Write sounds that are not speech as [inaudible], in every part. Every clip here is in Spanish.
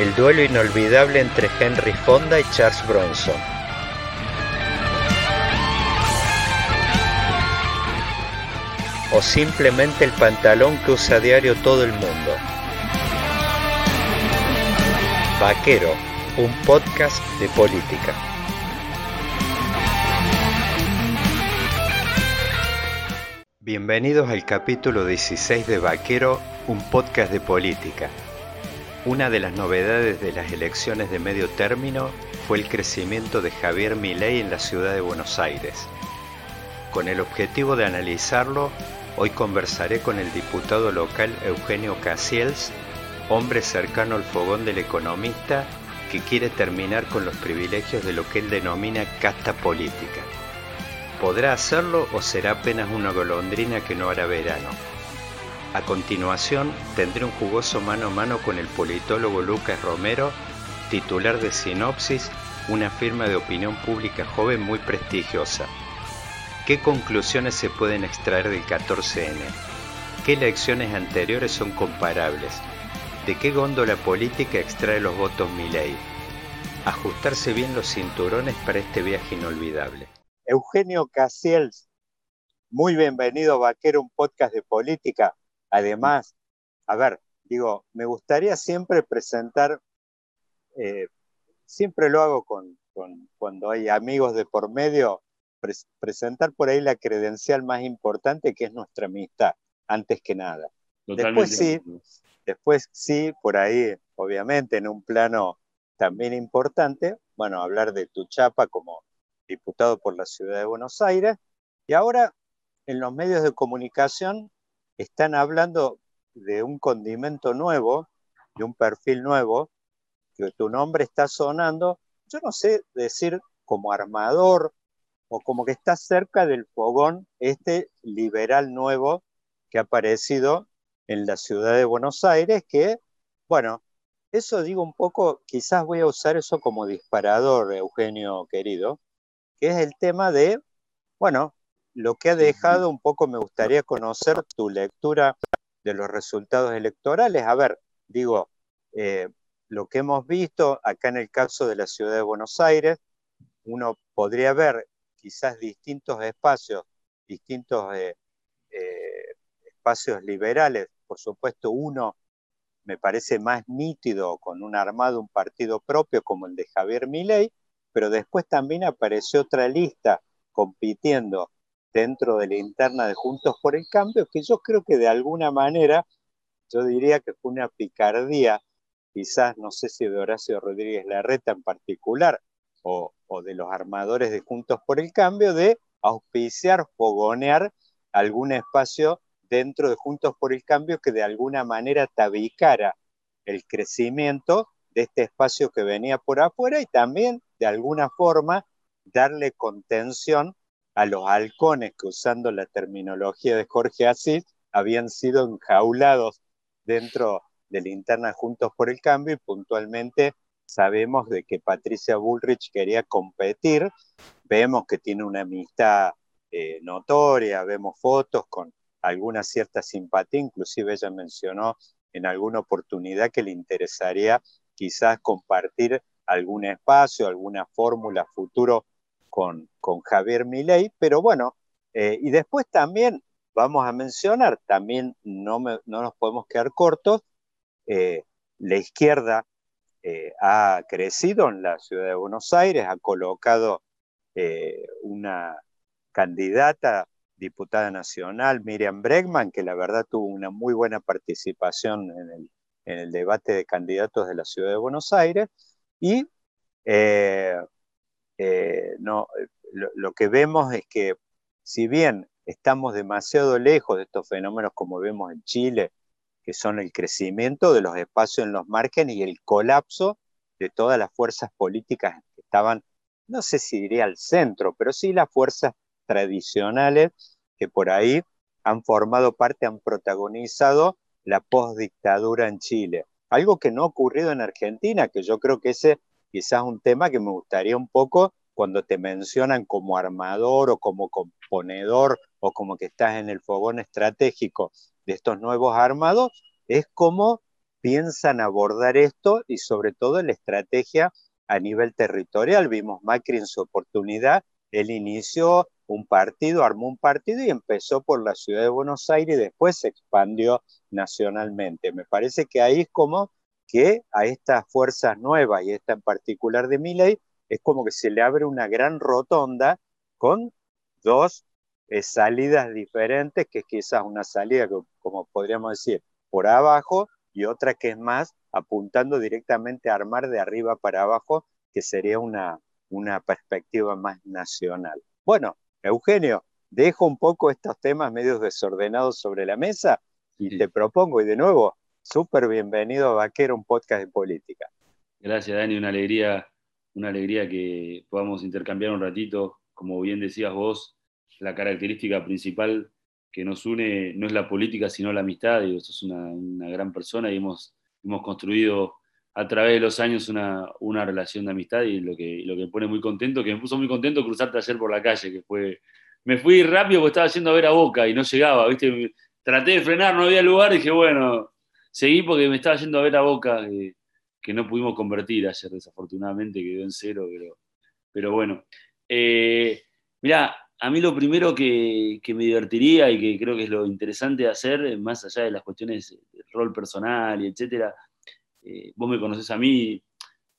El duelo inolvidable entre Henry Fonda y Charles Bronson. O simplemente el pantalón que usa a diario todo el mundo. Vaquero, un podcast de política. Bienvenidos al capítulo 16 de Vaquero, un podcast de política. Una de las novedades de las elecciones de medio término fue el crecimiento de Javier Milei en la ciudad de Buenos Aires. Con el objetivo de analizarlo, hoy conversaré con el diputado local Eugenio Casiels, hombre cercano al fogón del economista que quiere terminar con los privilegios de lo que él denomina casta política. ¿Podrá hacerlo o será apenas una golondrina que no hará verano? A continuación, tendré un jugoso mano a mano con el politólogo Lucas Romero, titular de Sinopsis, una firma de opinión pública joven muy prestigiosa. ¿Qué conclusiones se pueden extraer del 14N? ¿Qué elecciones anteriores son comparables? ¿De qué góndola política extrae los votos Milei? Ajustarse bien los cinturones para este viaje inolvidable. Eugenio Casiels, muy bienvenido, Vaquero, un podcast de política. Además, a ver, digo, me gustaría siempre presentar, eh, siempre lo hago con, cuando hay amigos de por medio, presentar por ahí la credencial más importante que es nuestra amistad, antes que nada. Después sí, después sí, por ahí, obviamente, en un plano también importante, bueno, hablar de tu chapa como diputado por la ciudad de Buenos Aires, y ahora en los medios de comunicación están hablando de un condimento nuevo, de un perfil nuevo, que tu nombre está sonando, yo no sé decir como armador o como que está cerca del fogón este liberal nuevo que ha aparecido en la ciudad de Buenos Aires, que, bueno, eso digo un poco, quizás voy a usar eso como disparador, Eugenio querido, que es el tema de, bueno, lo que ha dejado un poco, me gustaría conocer tu lectura de los resultados electorales. A ver, digo, eh, lo que hemos visto acá en el caso de la ciudad de Buenos Aires, uno podría ver quizás distintos espacios, distintos eh, eh, espacios liberales, por supuesto uno me parece más nítido con un armado, un partido propio como el de Javier Milei, pero después también apareció otra lista compitiendo dentro de la interna de Juntos por el Cambio, que yo creo que de alguna manera, yo diría que fue una picardía, quizás no sé si de Horacio Rodríguez Larreta en particular, o, de los armadores de Juntos por el Cambio, de auspiciar, fogonear algún espacio dentro de Juntos por el Cambio que de alguna manera tabicara el crecimiento de este espacio que venía por afuera y también de alguna forma darle contención a los halcones que usando la terminología de Jorge Asís habían sido enjaulados dentro de la interna Juntos por el Cambio y puntualmente sabemos de que Patricia Bullrich quería competir, vemos que tiene una amistad eh, notoria, vemos fotos con alguna cierta simpatía, inclusive ella mencionó en alguna oportunidad que le interesaría quizás compartir algún espacio, alguna fórmula futuro con, Javier Milei, pero bueno, eh, y después también vamos a mencionar, también no, no nos podemos quedar cortos, eh, la izquierda eh, ha crecido en la ciudad de Buenos Aires, ha colocado una candidata diputada nacional, Miriam Bregman, que la verdad tuvo una muy buena participación en el, en el debate de candidatos de la ciudad de Buenos Aires y eh, eh, no, lo, que vemos es que si bien estamos demasiado lejos de estos fenómenos como vemos en Chile que son el crecimiento de los espacios en los márgenes y el colapso de todas las fuerzas políticas que estaban, no sé si diría al centro, pero sí las fuerzas tradicionales que por ahí han formado parte, han protagonizado la postdictadura en Chile. Algo que no ha ocurrido en Argentina, que yo creo que ese quizás un tema que me gustaría un poco cuando te mencionan como armador o como componedor o como que estás en el fogón estratégico de estos nuevos armados, es cómo piensan abordar esto y sobre todo la estrategia a nivel territorial. Vimos Macri en su oportunidad, él inició un partido, armó un partido y empezó por la ciudad de Buenos Aires y después se expandió nacionalmente. Me parece que ahí es como que a estas fuerzas nuevas y esta en particular de Milley es como que se le abre una gran rotonda con dos eh, salidas diferentes, que es quizás una salida que, como podríamos decir, por abajo y otra que es más apuntando directamente a armar de arriba para abajo, que sería una, una perspectiva más nacional. Bueno, Eugenio, dejo un poco estos temas medio desordenados sobre la mesa y te propongo, y de nuevo, súper bienvenido a Vaquero, un podcast de política. Gracias, Dani, una alegría, una alegría que podamos intercambiar un ratito. Como bien decías vos, la característica principal que nos une no es la política, sino la amistad. Y sos una, gran persona y hemos, hemos construido a través de los años una, una relación de amistad y lo que, lo que pone muy contento, que me puso muy contento cruzarte ayer por la calle, que fue, me fui rápido porque estaba yendo a ver a Boca y no llegaba, ¿viste? Traté de frenar, no había lugar y dije, bueno, seguí porque me estaba yendo a ver a Boca, que, no pudimos convertir ayer, desafortunadamente, quedó en cero, pero, pero bueno. Eh, mirá, a mí lo primero que, que, me divertiría y que creo que es lo interesante de hacer, más allá de las cuestiones de rol personal y etcétera, eh, vos me conoces a mí,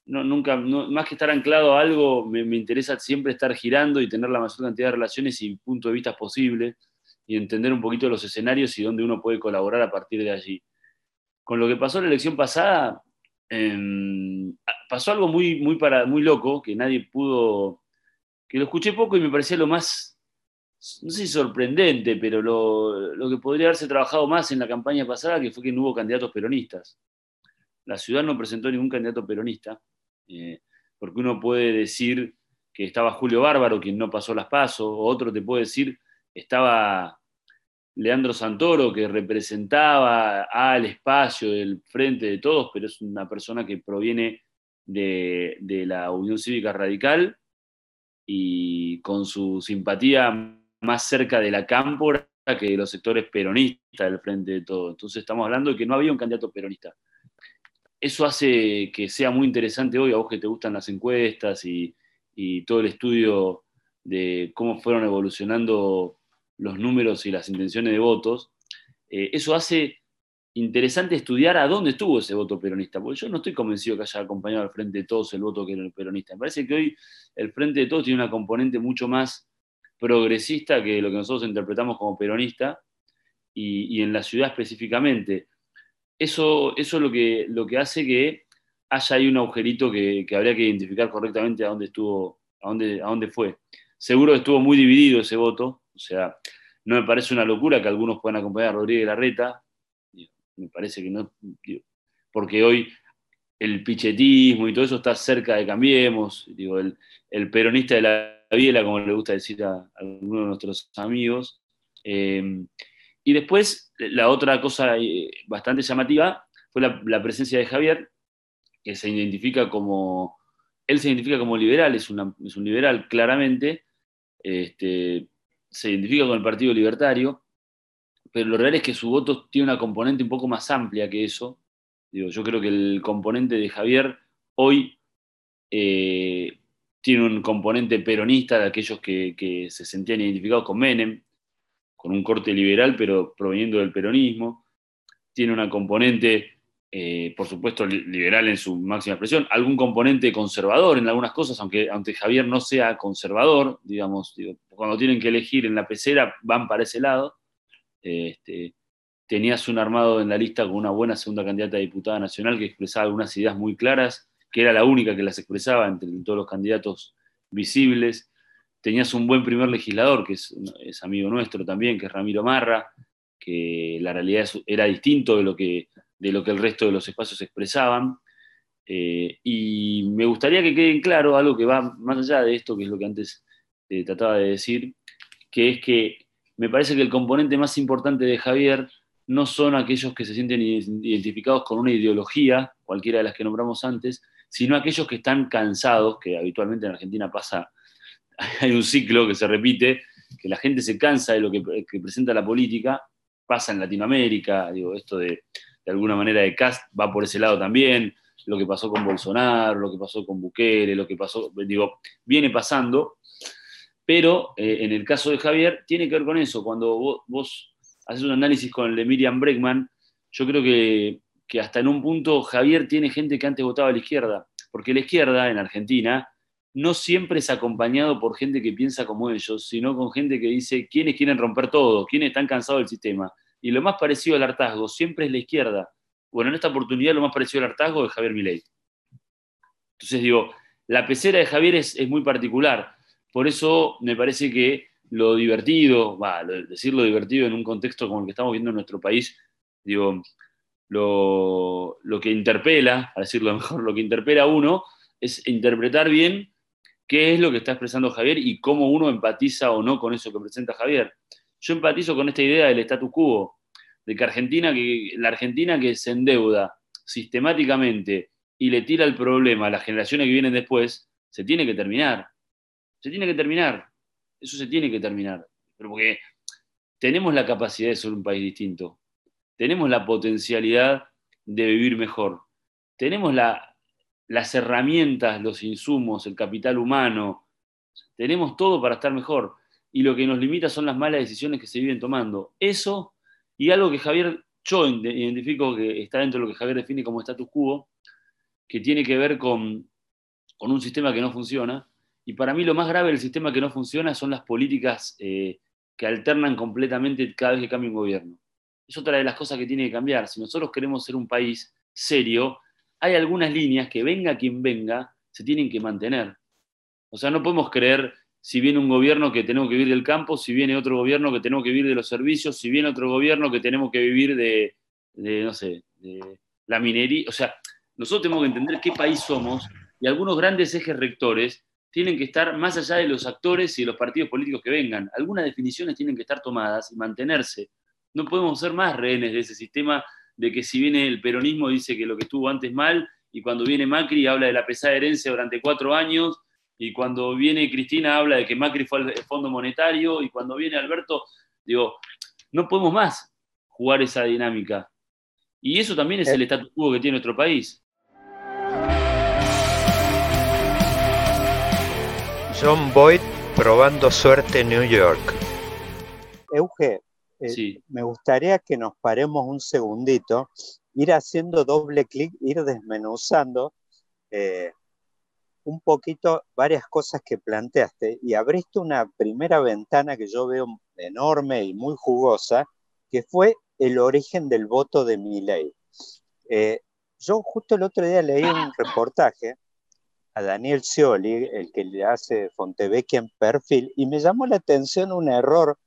no, nunca, más que estar anclado a algo, me, interesa siempre estar girando y tener la mayor cantidad de relaciones y puntos de vista posible y entender un poquito los escenarios y dónde uno puede colaborar a partir de allí. Con lo que pasó en la elección pasada, em, pasó algo muy, muy, para, muy loco que nadie pudo, que lo escuché poco y me parecía lo más, no sé si sorprendente, pero lo, lo que podría haberse trabajado más en la campaña pasada, que fue que no hubo candidatos peronistas. La ciudad no presentó ningún candidato peronista, eh, porque uno puede decir que estaba Julio Bárbaro, quien no pasó las pasos, o otro te puede decir estaba Leandro Santoro, que representaba al espacio del frente de todos, pero es una persona que proviene de, la Unión Cívica Radical y con su simpatía más cerca de la cámpora que de los sectores peronistas del frente de todos. Entonces estamos hablando de que no había un candidato peronista eso hace que sea muy interesante hoy, a vos que te gustan las encuestas y, todo el estudio de cómo fueron evolucionando los números y las intenciones de votos, eh, eso hace interesante estudiar a dónde estuvo ese voto peronista, porque yo no estoy convencido que haya acompañado al Frente de Todos el voto que era el peronista. Me parece que hoy el Frente de Todos tiene una componente mucho más progresista que lo que nosotros interpretamos como peronista, y en la ciudad específicamente eso, eso es lo que, lo que hace que haya ahí un agujerito que, habría que identificar correctamente a dónde estuvo, a dónde, a dónde fue. Seguro estuvo muy dividido ese voto, o sea, no me parece una locura que algunos puedan acompañar a Rodríguez Larreta, me parece que no, porque hoy el pichetismo y todo eso está cerca de Cambiemos, digo, el, peronista de la biela, como le gusta decir a, algunos de nuestros amigos. Eh, y después, la otra cosa eh, bastante llamativa fue la, presencia de Javier, que se identifica como, él se identifica como liberal, es, un liberal claramente, este, se identifica con el Partido Libertario, pero lo real es que su voto tiene una componente un poco más amplia que eso. Digo, yo creo que el componente de Javier hoy eh, tiene un componente peronista de aquellos que, que se sentían identificados con Menem, con un corte liberal, pero proveniendo del peronismo. Tiene una componente, eh, por supuesto, liberal en su máxima expresión, algún componente conservador en algunas cosas, aunque, aunque Javier no sea conservador, digamos, cuando tienen que elegir en la pecera van para ese lado. Este, tenías un armado en la lista con una buena segunda candidata a diputada nacional que expresaba algunas ideas muy claras, que era la única que las expresaba entre todos los candidatos visibles tenías un buen primer legislador, que es, amigo nuestro también, que es Ramiro Marra, que la realidad era distinto de lo que, de lo que el resto de los espacios expresaban. Eh, y me gustaría que quede claro algo que va más allá de esto, que es lo que antes eh, trataba de decir, que es que me parece que el componente más importante de Javier no son aquellos que se sienten identificados con una ideología, cualquiera de las que nombramos antes, sino aquellos que están cansados, que habitualmente en Argentina pasa, [laughs] hay un ciclo que se repite, que la gente se cansa de lo que, presenta la política, pasa en Latinoamérica, digo, esto de, de alguna manera de Cast va por ese lado también, lo que pasó con Bolsonaro, lo que pasó con Bukele, lo que pasó, digo, viene pasando, pero eh, en el caso de Javier tiene que ver con eso, cuando vos, haces un análisis con el de Miriam Bregman, yo creo que, que hasta en un punto Javier tiene gente que antes votaba a la izquierda, porque la izquierda en Argentina no siempre es acompañado por gente que piensa como ellos, sino con gente que dice quiénes quieren romper todo, quiénes están cansados del sistema. Y lo más parecido al hartazgo siempre es la izquierda. Bueno, en esta oportunidad lo más parecido al hartazgo es Javier Milei. Entonces digo, la pecera de Javier es, muy particular. Por eso me parece que lo divertido, va, decir lo divertido en un contexto como el que estamos viendo en nuestro país, digo, lo, lo que interpela, a decirlo [laughs] mejor, lo que interpela a uno es interpretar bien qué es lo que está expresando Javier y cómo uno empatiza o no con eso que presenta Javier. Yo empatizo con esta idea del status quo, de que Argentina, que la Argentina que se endeuda sistemáticamente y le tira el problema a las generaciones que vienen después, se tiene que terminar. Se tiene que terminar. Eso se tiene que terminar. Pero porque tenemos la capacidad de ser un país distinto. Tenemos la potencialidad de vivir mejor. Tenemos la, las herramientas, los insumos, el capital humano, tenemos todo para estar mejor. Y lo que nos limita son las malas decisiones que se viven tomando. Eso y algo que Javier, yo identifico que está dentro de lo que Javier define como status quo, que tiene que ver con, un sistema que no funciona. Y para mí lo más grave del sistema que no funciona son las políticas eh, que alternan completamente cada vez que cambia un gobierno. Es otra de las cosas que tiene que cambiar. Si nosotros queremos ser un país serio, hay algunas líneas que venga quien venga, se tienen que mantener. O sea, no podemos creer si viene un gobierno que tenemos que vivir del campo, si viene otro gobierno que tenemos que vivir de los servicios, si viene otro gobierno que tenemos que vivir de, no sé, de la minería. O sea, nosotros tenemos que entender qué país somos y algunos grandes ejes rectores tienen que estar más allá de los actores y de los partidos políticos que vengan. Algunas definiciones tienen que estar tomadas y mantenerse. No podemos ser más rehenes de ese sistema de que si viene el peronismo dice que lo que estuvo antes mal, y cuando viene Macri habla de la pesada herencia durante cuatro años, y cuando viene Cristina habla de que Macri fue al Fondo Monetario, y cuando viene Alberto, digo, no podemos más jugar esa dinámica. Y eso también es el status quo que tiene nuestro país. John Boyd probando suerte en New York. Euge, eh, me gustaría que nos paremos un segundito, ir haciendo doble clic, ir desmenuzando eh, un poquito varias cosas que planteaste y abriste una primera ventana que yo veo enorme y muy jugosa, que fue el origen del voto de mi ley. Eh, yo justo el otro día leí un reportaje a Daniel Scioli, el que le hace Fontevecchia en perfil, y me llamó la atención un error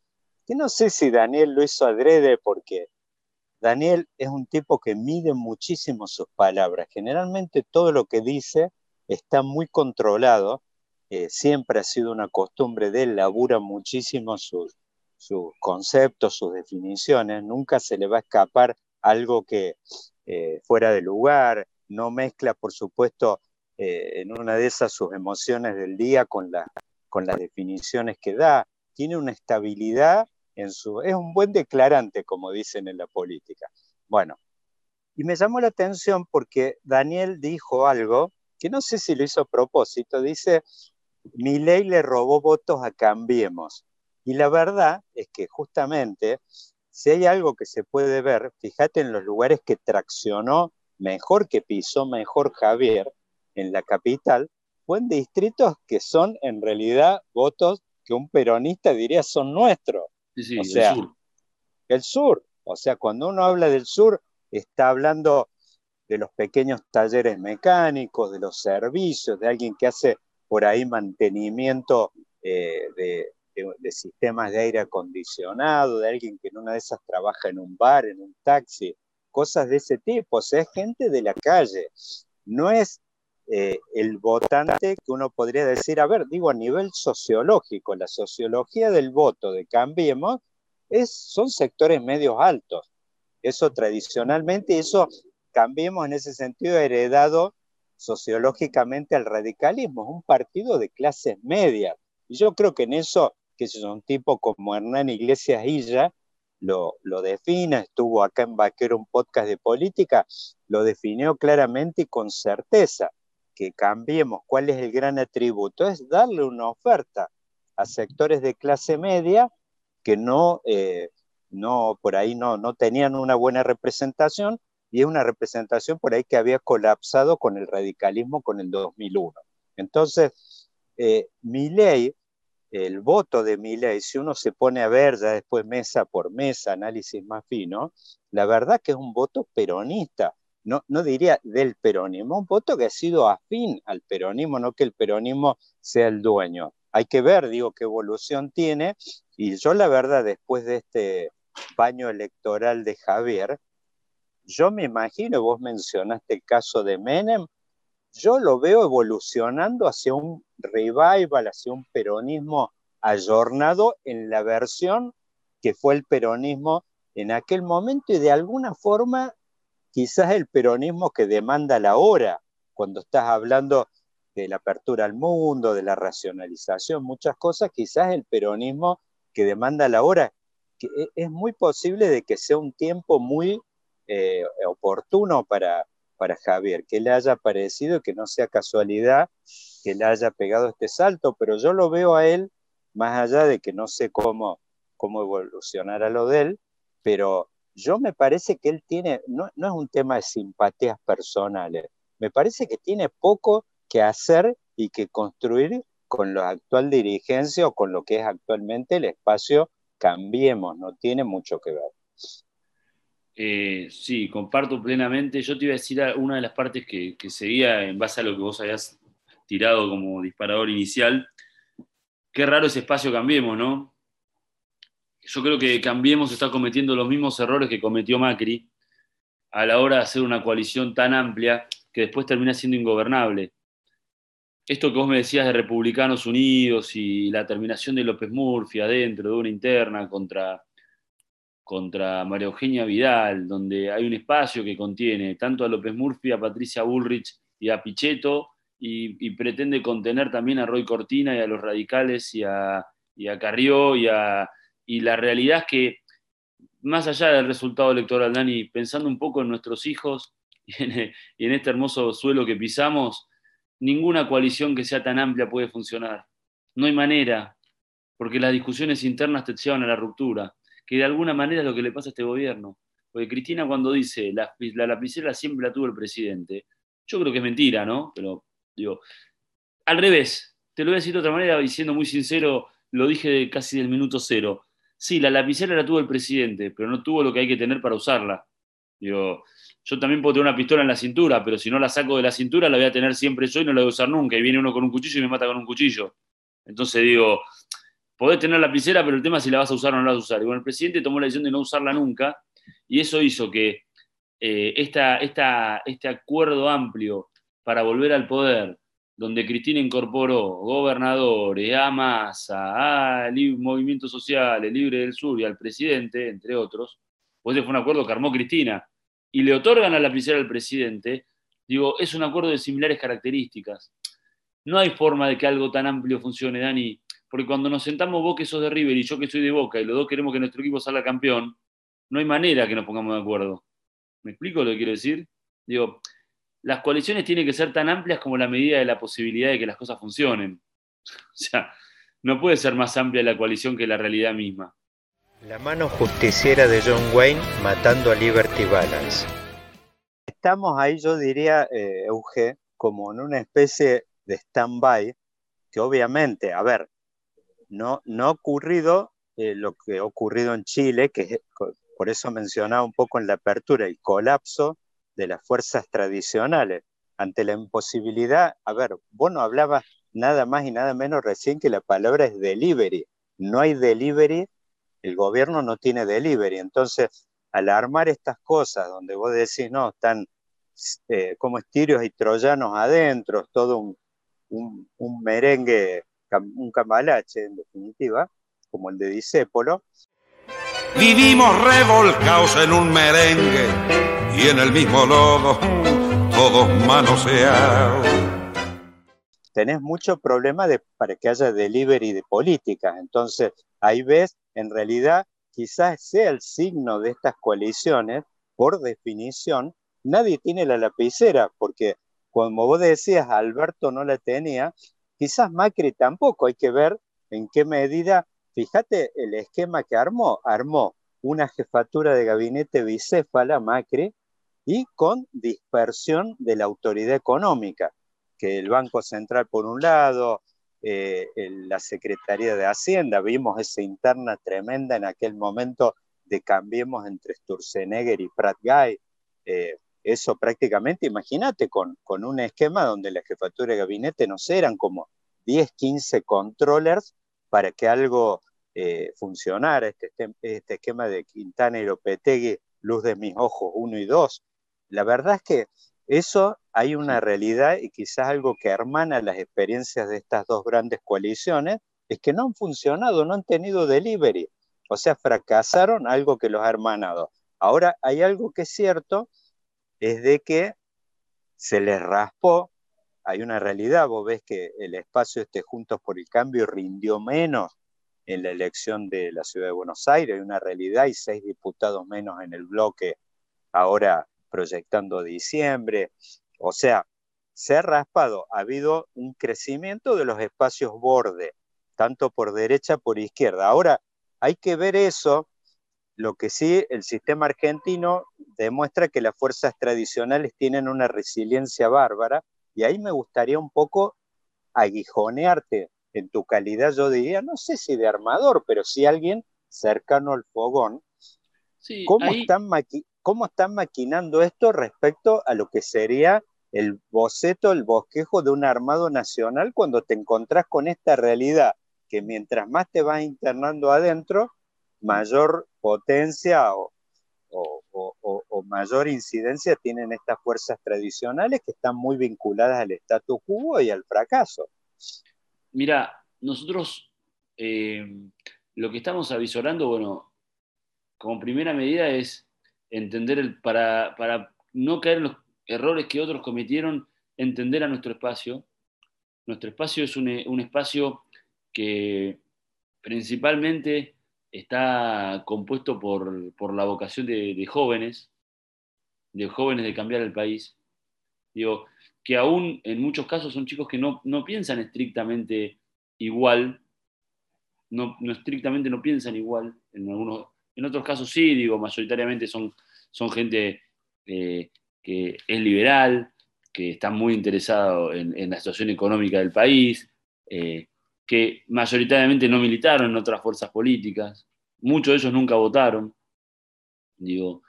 que no sé si Daniel lo hizo adrede porque Daniel es un tipo que mide muchísimo sus palabras. Generalmente todo lo que dice está muy controlado. Eh, siempre ha sido una costumbre de él, labura muchísimo sus, conceptos, sus definiciones. Nunca se le va a escapar algo que eh, fuera de lugar. No mezcla, por supuesto, eh, en una de esas sus emociones del día con, con las definiciones que da. Tiene una estabilidad es un buen declarante, como dicen en la política. Bueno, y me llamó la atención porque Daniel dijo algo que no sé si lo hizo a propósito, dice, mi ley le robó votos a Cambiemos. Y la verdad es que justamente, si hay algo que se puede ver, fíjate en los lugares que traccionó mejor, que pisó mejor Javier en la capital, fue en distritos que son en realidad votos que un peronista diría son nuestros o sea, el sur. El sur. O sea, cuando uno habla del sur, está hablando de los pequeños talleres mecánicos, de los servicios, de alguien que hace por ahí mantenimiento eh, de, sistemas de aire acondicionado, de alguien que en una de esas trabaja en un bar, en un taxi, cosas de ese tipo. O sea, es gente de la calle. No es eh, el votante que uno podría decir, a ver, digo a nivel sociológico, la sociología del voto de Cambiemos es, son sectores medios altos. Eso tradicionalmente, eso Cambiemos en ese sentido heredado sociológicamente al radicalismo, es un partido de clases medias. Y yo creo que en eso que es un tipo como Hernán Iglesias Illa, lo, lo define, estuvo acá en Vaquero un podcast de política, lo definió claramente y con certeza, que cambiemos cuál es el gran atributo, es darle una oferta a sectores de clase media que no, eh, no por ahí no, no tenían una buena representación, y es una representación por ahí que había colapsado con el radicalismo con el 2001. Entonces, eh, mi ley el voto de Milei, si uno se pone a ver ya después mesa por mesa, análisis más fino, la verdad que es un voto peronista, no, no diría del peronismo, un voto que ha sido afín al peronismo, no que el peronismo sea el dueño. Hay que ver, digo, qué evolución tiene, y yo la verdad, después de este baño electoral de Javier, yo me imagino, vos mencionaste el caso de Menem, yo lo veo evolucionando hacia un revival, hacia un peronismo ayornado en la versión que fue el peronismo en aquel momento y de alguna forma quizás el peronismo que demanda la hora, cuando estás hablando de la apertura al mundo, de la racionalización, muchas cosas, quizás el peronismo que demanda la hora, que e, es muy posible de que sea un tiempo muy eh, oportuno para, para Javier, que le haya aparecido, que no sea casualidad que le haya pegado este salto, pero yo lo veo a él, más allá de que no sé cómo, cómo evolucionará lo de él, pero yo me parece que él tiene, no, no es un tema de simpatías personales, me parece que tiene poco que hacer y que construir con la actual dirigencia o con lo que es actualmente el espacio Cambiemos, no tiene mucho que ver. Eh, sí, comparto plenamente. Yo te iba a decir una de las partes que, seguía en base a lo que vos habías tirado como disparador inicial. Qué raro ese espacio Cambiemos, ¿no? Yo creo que Cambiemos está cometiendo los mismos errores que cometió Macri a la hora de hacer una coalición tan amplia que después termina siendo ingobernable. Esto que vos me decías de Republicanos Unidos y la terminación de López Murphy adentro de una interna contra contra María Eugenia Vidal, donde hay un espacio que contiene tanto a López Murphy, a Patricia Bullrich y a Pichetto, y, pretende contener también a Roy Cortina y a los radicales y a, Carrió, y, a, la realidad es que, más allá del resultado electoral, Dani, pensando un poco en nuestros hijos [laughs] y en, y en este hermoso suelo que pisamos, ninguna coalición que sea tan amplia puede funcionar. No hay manera, porque las discusiones internas te llevan a la ruptura que de alguna manera es lo que le pasa a este gobierno. Porque Cristina cuando dice la, la lapicera siempre la tuvo el presidente, yo creo que es mentira, ¿no? Pero digo, al revés, te lo voy a decir de otra manera, diciendo muy sincero, lo dije casi del minuto cero. Sí, la lapicera la tuvo el presidente, pero no tuvo lo que hay que tener para usarla. Digo, yo también puedo tener una pistola en la cintura, pero si no la saco de la cintura la voy a tener siempre yo y no la voy a usar nunca. Y viene uno con un cuchillo y me mata con un cuchillo. Entonces digo, podés tener la lapicera, pero el tema es si la vas a usar o no la vas a usar. Y bueno, el presidente tomó la decisión de no usarla nunca, y eso hizo que eh, este acuerdo amplio para volver al poder, donde Cristina incorporó gobernadores, a Massa, a Movimiento Social, el Libre del Sur y al presidente, entre otros, pues ese fue un acuerdo que armó Cristina, y le otorgan la lapicera al presidente, digo, es un acuerdo de similares características. No hay forma de que algo tan amplio funcione, Dani, porque cuando nos sentamos vos que sos de River y yo que soy de Boca y los dos queremos que nuestro equipo salga campeón, no hay manera que nos pongamos de acuerdo. ¿Me explico lo que quiero decir? Digo, las coaliciones tienen que ser tan amplias como la medida de la posibilidad de que las cosas funcionen. [laughs] O sea, no puede ser más amplia la coalición que la realidad misma. La mano justiciera de John Wayne matando a Liberty Balance. Estamos ahí, yo diría, eh, Euge, como en una especie de stand-by, que obviamente, a ver, no, no ha ocurrido eh, lo que ha ocurrido en Chile, que por eso mencionaba un poco en la apertura, el colapso de las fuerzas tradicionales ante la imposibilidad, a ver, vos no hablabas nada más y nada menos recién que la palabra es delivery, no hay delivery, el gobierno no tiene delivery. Entonces, al armar estas cosas donde vos decís, no, están eh, como estirios y troyanos adentro, todo un, un, merengue, un cambalache en definitiva, como el de Disépolo. Vivimos revolcados en un merengue y en el mismo lodo, todos manoseados. Tenés mucho problema de, para que haya delivery de políticas, entonces ahí ves, en realidad, quizás sea el signo de estas coaliciones, por definición, nadie tiene la lapicera, porque como vos decías, Alberto no la tenía, quizás Macri tampoco, hay que ver en qué medida, fíjate el esquema que armó, armó una jefatura de gabinete bicéfala, Macri, y con dispersión de la autoridad económica, que el Banco Central por un lado, eh, la Secretaría de Hacienda, vimos esa interna tremenda en aquel momento de cambiemos entre Sturzenegger y Pratt Guy, eh, eso prácticamente, imagínate, con, con un esquema donde la jefatura de gabinete no sé, eran como 10, 15 controllers para que algo eh, funcionara, este, este, esquema de Quintana y Lopetegui, luz de mis ojos 1 y 2. La verdad es que eso hay una realidad y quizás algo que hermana las experiencias de estas dos grandes coaliciones, es que no han funcionado, no han tenido delivery, o sea, fracasaron algo que los ha hermanado. Ahora hay algo que es cierto, es de que se les raspó, hay una realidad, vos ves que el espacio este Juntos por el Cambio rindió menos en la elección de la ciudad de Buenos Aires, hay una realidad, y seis diputados menos en el bloque ahora proyectando diciembre, o sea, se ha raspado, ha habido un crecimiento de los espacios borde, tanto por derecha por izquierda. Ahora, hay que ver eso lo que sí, el sistema argentino demuestra que las fuerzas tradicionales tienen una resiliencia bárbara y ahí me gustaría un poco aguijonearte en tu calidad, yo diría, no sé si de armador, pero si alguien cercano al fogón. ¿Cómo, están ¿Cómo están maquinando esto respecto a lo que sería el boceto, el bosquejo de un armado nacional cuando te encontrás con esta realidad que mientras más te vas internando adentro, mayor potencia o, mayor incidencia tienen estas fuerzas tradicionales que están muy vinculadas al status quo y al fracaso. Mira, nosotros eh, lo que estamos avisorando, bueno, como primera medida es entender, el, para, para no caer en los errores que otros cometieron, entender a nuestro espacio. Nuestro espacio es un espacio que principalmente está compuesto por, la vocación de, jóvenes, de jóvenes de cambiar el país. Digo, que aún en muchos casos son chicos que no, piensan estrictamente igual, no, estrictamente no piensan igual, en, algunos, en otros casos sí, digo, mayoritariamente son, son gente eh, que es liberal, que está muy interesado en, la situación económica del país, eh, que mayoritariamente no militaron en otras fuerzas políticas, muchos de ellos nunca votaron, digo,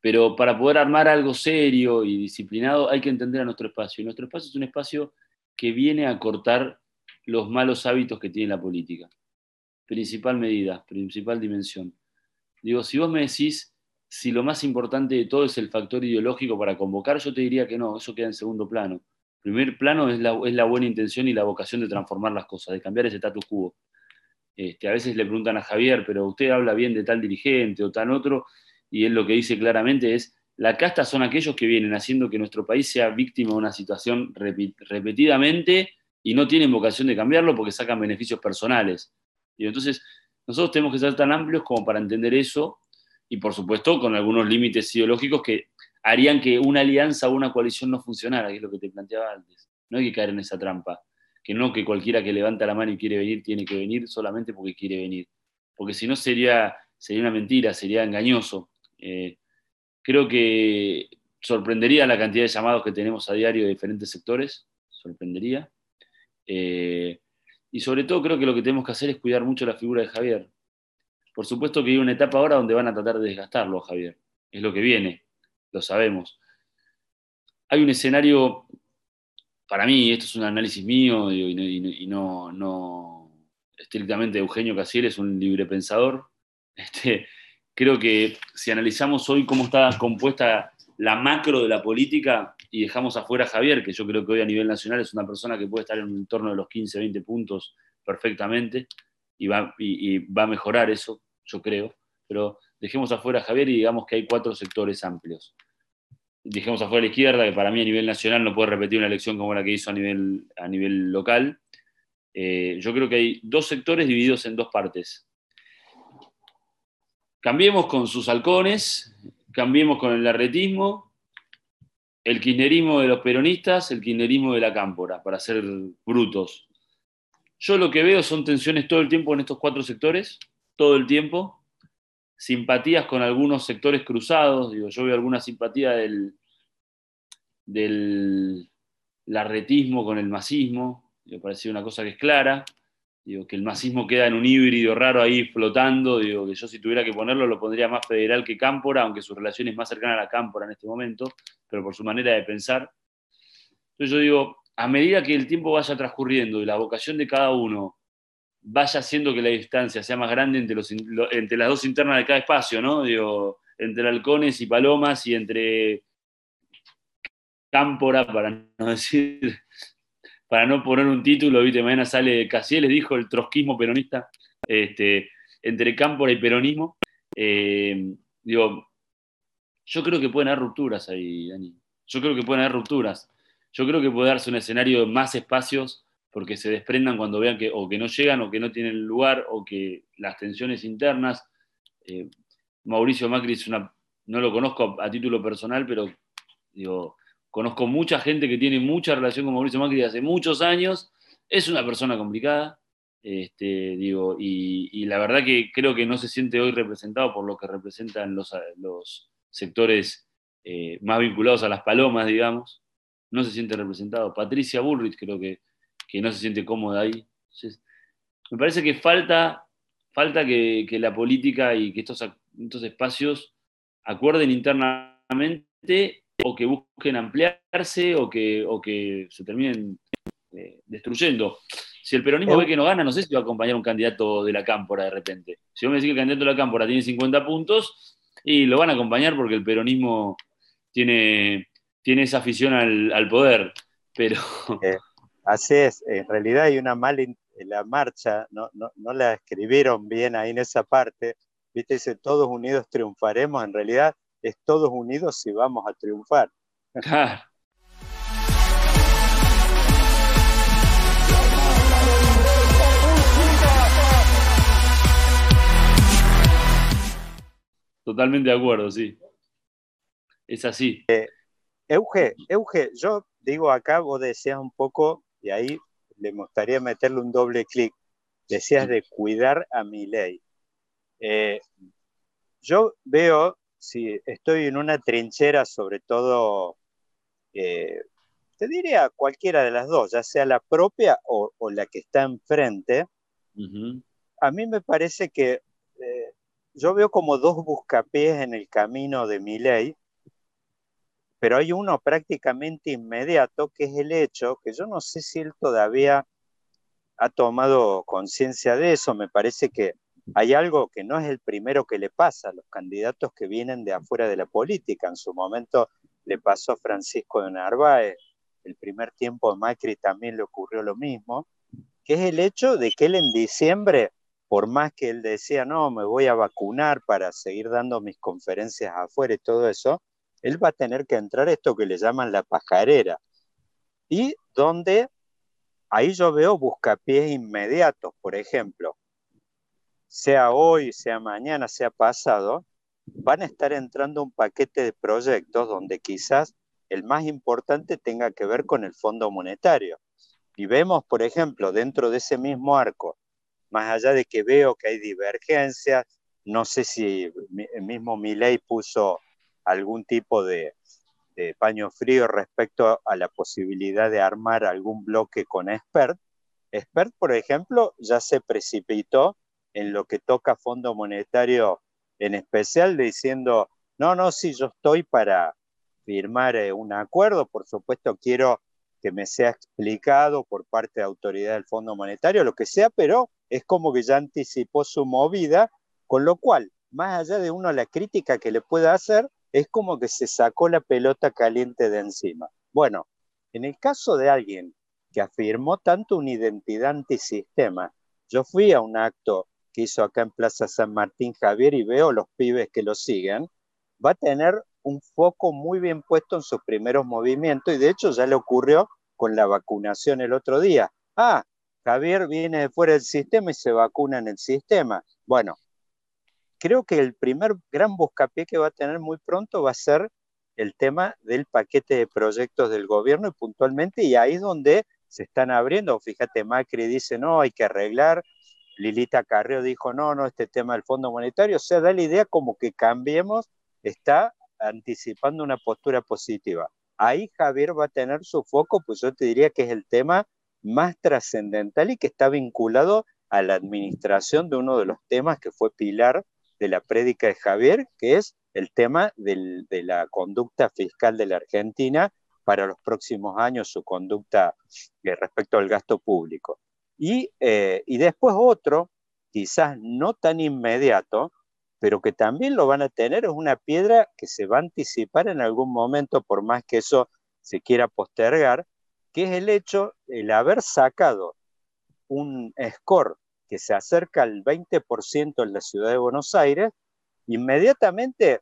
pero para poder armar algo serio y disciplinado hay que entender a nuestro espacio. Y nuestro espacio es un espacio que viene a cortar los malos hábitos que tiene la política. Principal medida, principal dimensión. Digo, si vos me decís si lo más importante de todo es el factor ideológico para convocar, yo te diría que no, eso queda en segundo plano primer plano es la, es la, buena intención y la vocación de transformar las cosas, de cambiar ese status quo. Este, a veces le preguntan a Javier, pero usted habla bien de tal dirigente o tal otro, y él lo que dice claramente es, la casta son aquellos que vienen haciendo que nuestro país sea víctima de una situación repetidamente y no tienen vocación de cambiarlo porque sacan beneficios personales. Y entonces, nosotros tenemos que ser tan amplios como para entender eso y, por supuesto, con algunos límites ideológicos que harían que una alianza o una coalición no funcionara, que es lo que te planteaba antes. No hay que caer en esa trampa, que no que cualquiera que levanta la mano y quiere venir tiene que venir solamente porque quiere venir, porque si no sería, sería una mentira, sería engañoso. Eh, creo que sorprendería la cantidad de llamados que tenemos a diario de diferentes sectores, sorprendería. Eh, y sobre todo creo que lo que tenemos que hacer es cuidar mucho la figura de Javier. Por supuesto que hay una etapa ahora donde van a tratar de desgastarlo, Javier. Es lo que viene lo sabemos. Hay un escenario, para mí, esto es un análisis mío y, no, estrictamente Eugenio Casiel es un libre pensador. [laughs] Este, creo que si analizamos hoy cómo está compuesta la macro de la política y dejamos afuera a Javier, que yo creo que hoy a nivel nacional es una persona que puede estar en un entorno de los 15, 20 puntos perfectamente y va, y, va a mejorar eso, yo creo, pero dejemos afuera a Javier y digamos que hay cuatro sectores amplios. Dejemos afuera a la izquierda, que para mí a nivel nacional no puede repetir una elección como la que hizo a nivel, a nivel local. Eh, yo creo que hay dos sectores divididos en dos partes. Cambiemos con sus halcones, cambiemos con el arretismo, el kirchnerismo de los peronistas, el kirchnerismo de la cámpora, para ser brutos. Yo lo que veo son tensiones todo el tiempo en estos cuatro sectores, todo el tiempo, simpatías con algunos sectores cruzados, digo, yo veo alguna simpatía del, del arretismo con el masismo, me parece una cosa que es clara, Digo, que el masismo queda en un híbrido raro ahí flotando, digo, que yo si tuviera que ponerlo lo pondría más federal que Cámpora, aunque su relación es más cercana a la Cámpora en este momento, pero por su manera de pensar. Entonces yo digo, a medida que el tiempo vaya transcurriendo y la vocación de cada uno vaya haciendo que la distancia sea más grande entre, los, entre las dos internas de cada espacio, ¿no? Digo, entre halcones y palomas y entre Cámpora, para no decir para no poner un título, ¿viste? mañana sale Casiel, les dijo el trotskismo peronista, este, entre cámpora y peronismo. Eh, digo, yo creo que pueden haber rupturas ahí, Dani. Yo creo que pueden haber rupturas. Yo creo que puede darse un escenario de más espacios porque se desprendan cuando vean que o que no llegan o que no tienen lugar o que las tensiones internas. Eh, Mauricio Macri es una, no lo conozco a, título personal, pero digo, Conozco mucha gente que tiene mucha relación con Mauricio Macri hace muchos años. Es una persona complicada, este, digo, y, la verdad que creo que no se siente hoy representado por lo que representan los, los sectores eh, más vinculados a las palomas, digamos. No se siente representado. Patricia Bullrich creo que, que no se siente cómoda ahí. me parece que falta, falta que, que, la política y que estos, estos espacios acuerden internamente o que busquen ampliarse o que, o que se terminen eh, destruyendo. Si el peronismo ve que no gana, no sé si va a acompañar un candidato de la cámpora de repente. Si vos me decís que el candidato de la cámpora tiene 50 puntos, y lo van a acompañar porque el peronismo tiene, tiene esa afición al, poder. Pero... así es, en realidad hay una mala la marcha, no, no, no la escribieron bien ahí en esa parte, viste, dice todos unidos triunfaremos, en realidad es todos unidos y vamos a triunfar. Totalmente de acuerdo, sí. Es así. Eh, Euge, Euge, yo digo acá, vos decías un poco, y ahí le gustaría meterle un doble clic, decías de cuidar a mi ley. Eh, yo veo si estoy en una trinchera, sobre todo, eh, te diría cualquiera de las dos, ya sea la propia o, la que está enfrente, a mí me parece que eh, yo veo como dos buscapiés en el camino de mi ley, pero hay uno prácticamente inmediato, que es el hecho que yo no sé si él todavía ha tomado conciencia de eso, me parece que hay algo que no es el primero que le pasa a los candidatos que vienen de afuera de la política. En su momento le pasó a Francisco de Narváez, el primer tiempo de Macri también le ocurrió lo mismo, que es el hecho de que él en diciembre, por más que él decía, no, me voy a vacunar para seguir dando mis conferencias afuera y todo eso, él va a tener que entrar esto que le llaman la pajarera. Y donde ahí yo veo buscapiés inmediatos, por ejemplo, sea hoy, sea mañana, sea pasado, van a estar entrando un paquete de proyectos donde quizás el más importante tenga que ver con el Fondo Monetario. Y vemos, por ejemplo, dentro de ese mismo arco, más allá de que veo que hay divergencias, no sé si mismo Milei puso algún tipo de, paño frío respecto a la posibilidad de armar algún bloque con Expert. Expert, por ejemplo, ya se precipitó en lo que toca Fondo Monetario en especial, diciendo, no, no, sí, yo estoy para firmar eh, un acuerdo, por supuesto quiero que me sea explicado por parte de autoridad del Fondo Monetario, lo que sea, pero es como que ya anticipó su movida, con lo cual, más allá de uno la crítica que le pueda hacer, es como que se sacó la pelota caliente de encima. Bueno, en el caso de alguien que afirmó tanto una identidad antisistema, yo fui a un acto que hizo acá en Plaza San Martín Javier y veo los pibes que lo siguen, va a tener un foco muy bien puesto en sus primeros movimientos y de hecho ya le ocurrió con la vacunación el otro día. Ah, Javier viene de fuera del sistema y se vacuna en el sistema. Bueno, creo que el primer gran buscapié que va a tener muy pronto va a ser el tema del paquete de proyectos del gobierno y puntualmente, y ahí es donde se están abriendo. Fíjate, Macri dice, no, hay que arreglar. Lilita Carreo dijo, no, no, este tema del Fondo Monetario. O sea, da la idea como que cambiemos, está anticipando una postura positiva. Ahí Javier va a tener su foco, pues yo te diría que es el tema más trascendental y que está vinculado a la administración de uno de los temas que fue pilar de la prédica de Javier, que es el tema de la conducta fiscal de la Argentina para los próximos años, su conducta eh, respecto al gasto público. Y, eh, y después otro, quizás no tan inmediato, pero que también lo van a tener, es una piedra que se va a anticipar en algún momento, por más que eso se quiera postergar, que es el hecho, el haber sacado un score que se acerca al 20% en la ciudad de Buenos Aires, inmediatamente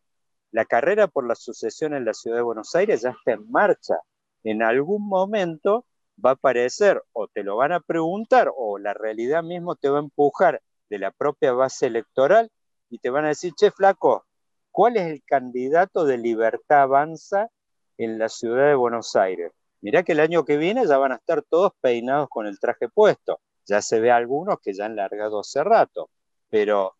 la carrera por la sucesión en la ciudad de Buenos Aires ya está en marcha. En algún momento va a aparecer o te lo van a preguntar o la realidad mismo te va a empujar de la propia base electoral y te van a decir, che, flaco, ¿cuál es el candidato de Libertad Avanza en la ciudad de Buenos Aires? Mirá que el año que viene ya van a estar todos peinados con el traje puesto. Ya se ve algunos que ya han largado hace rato, pero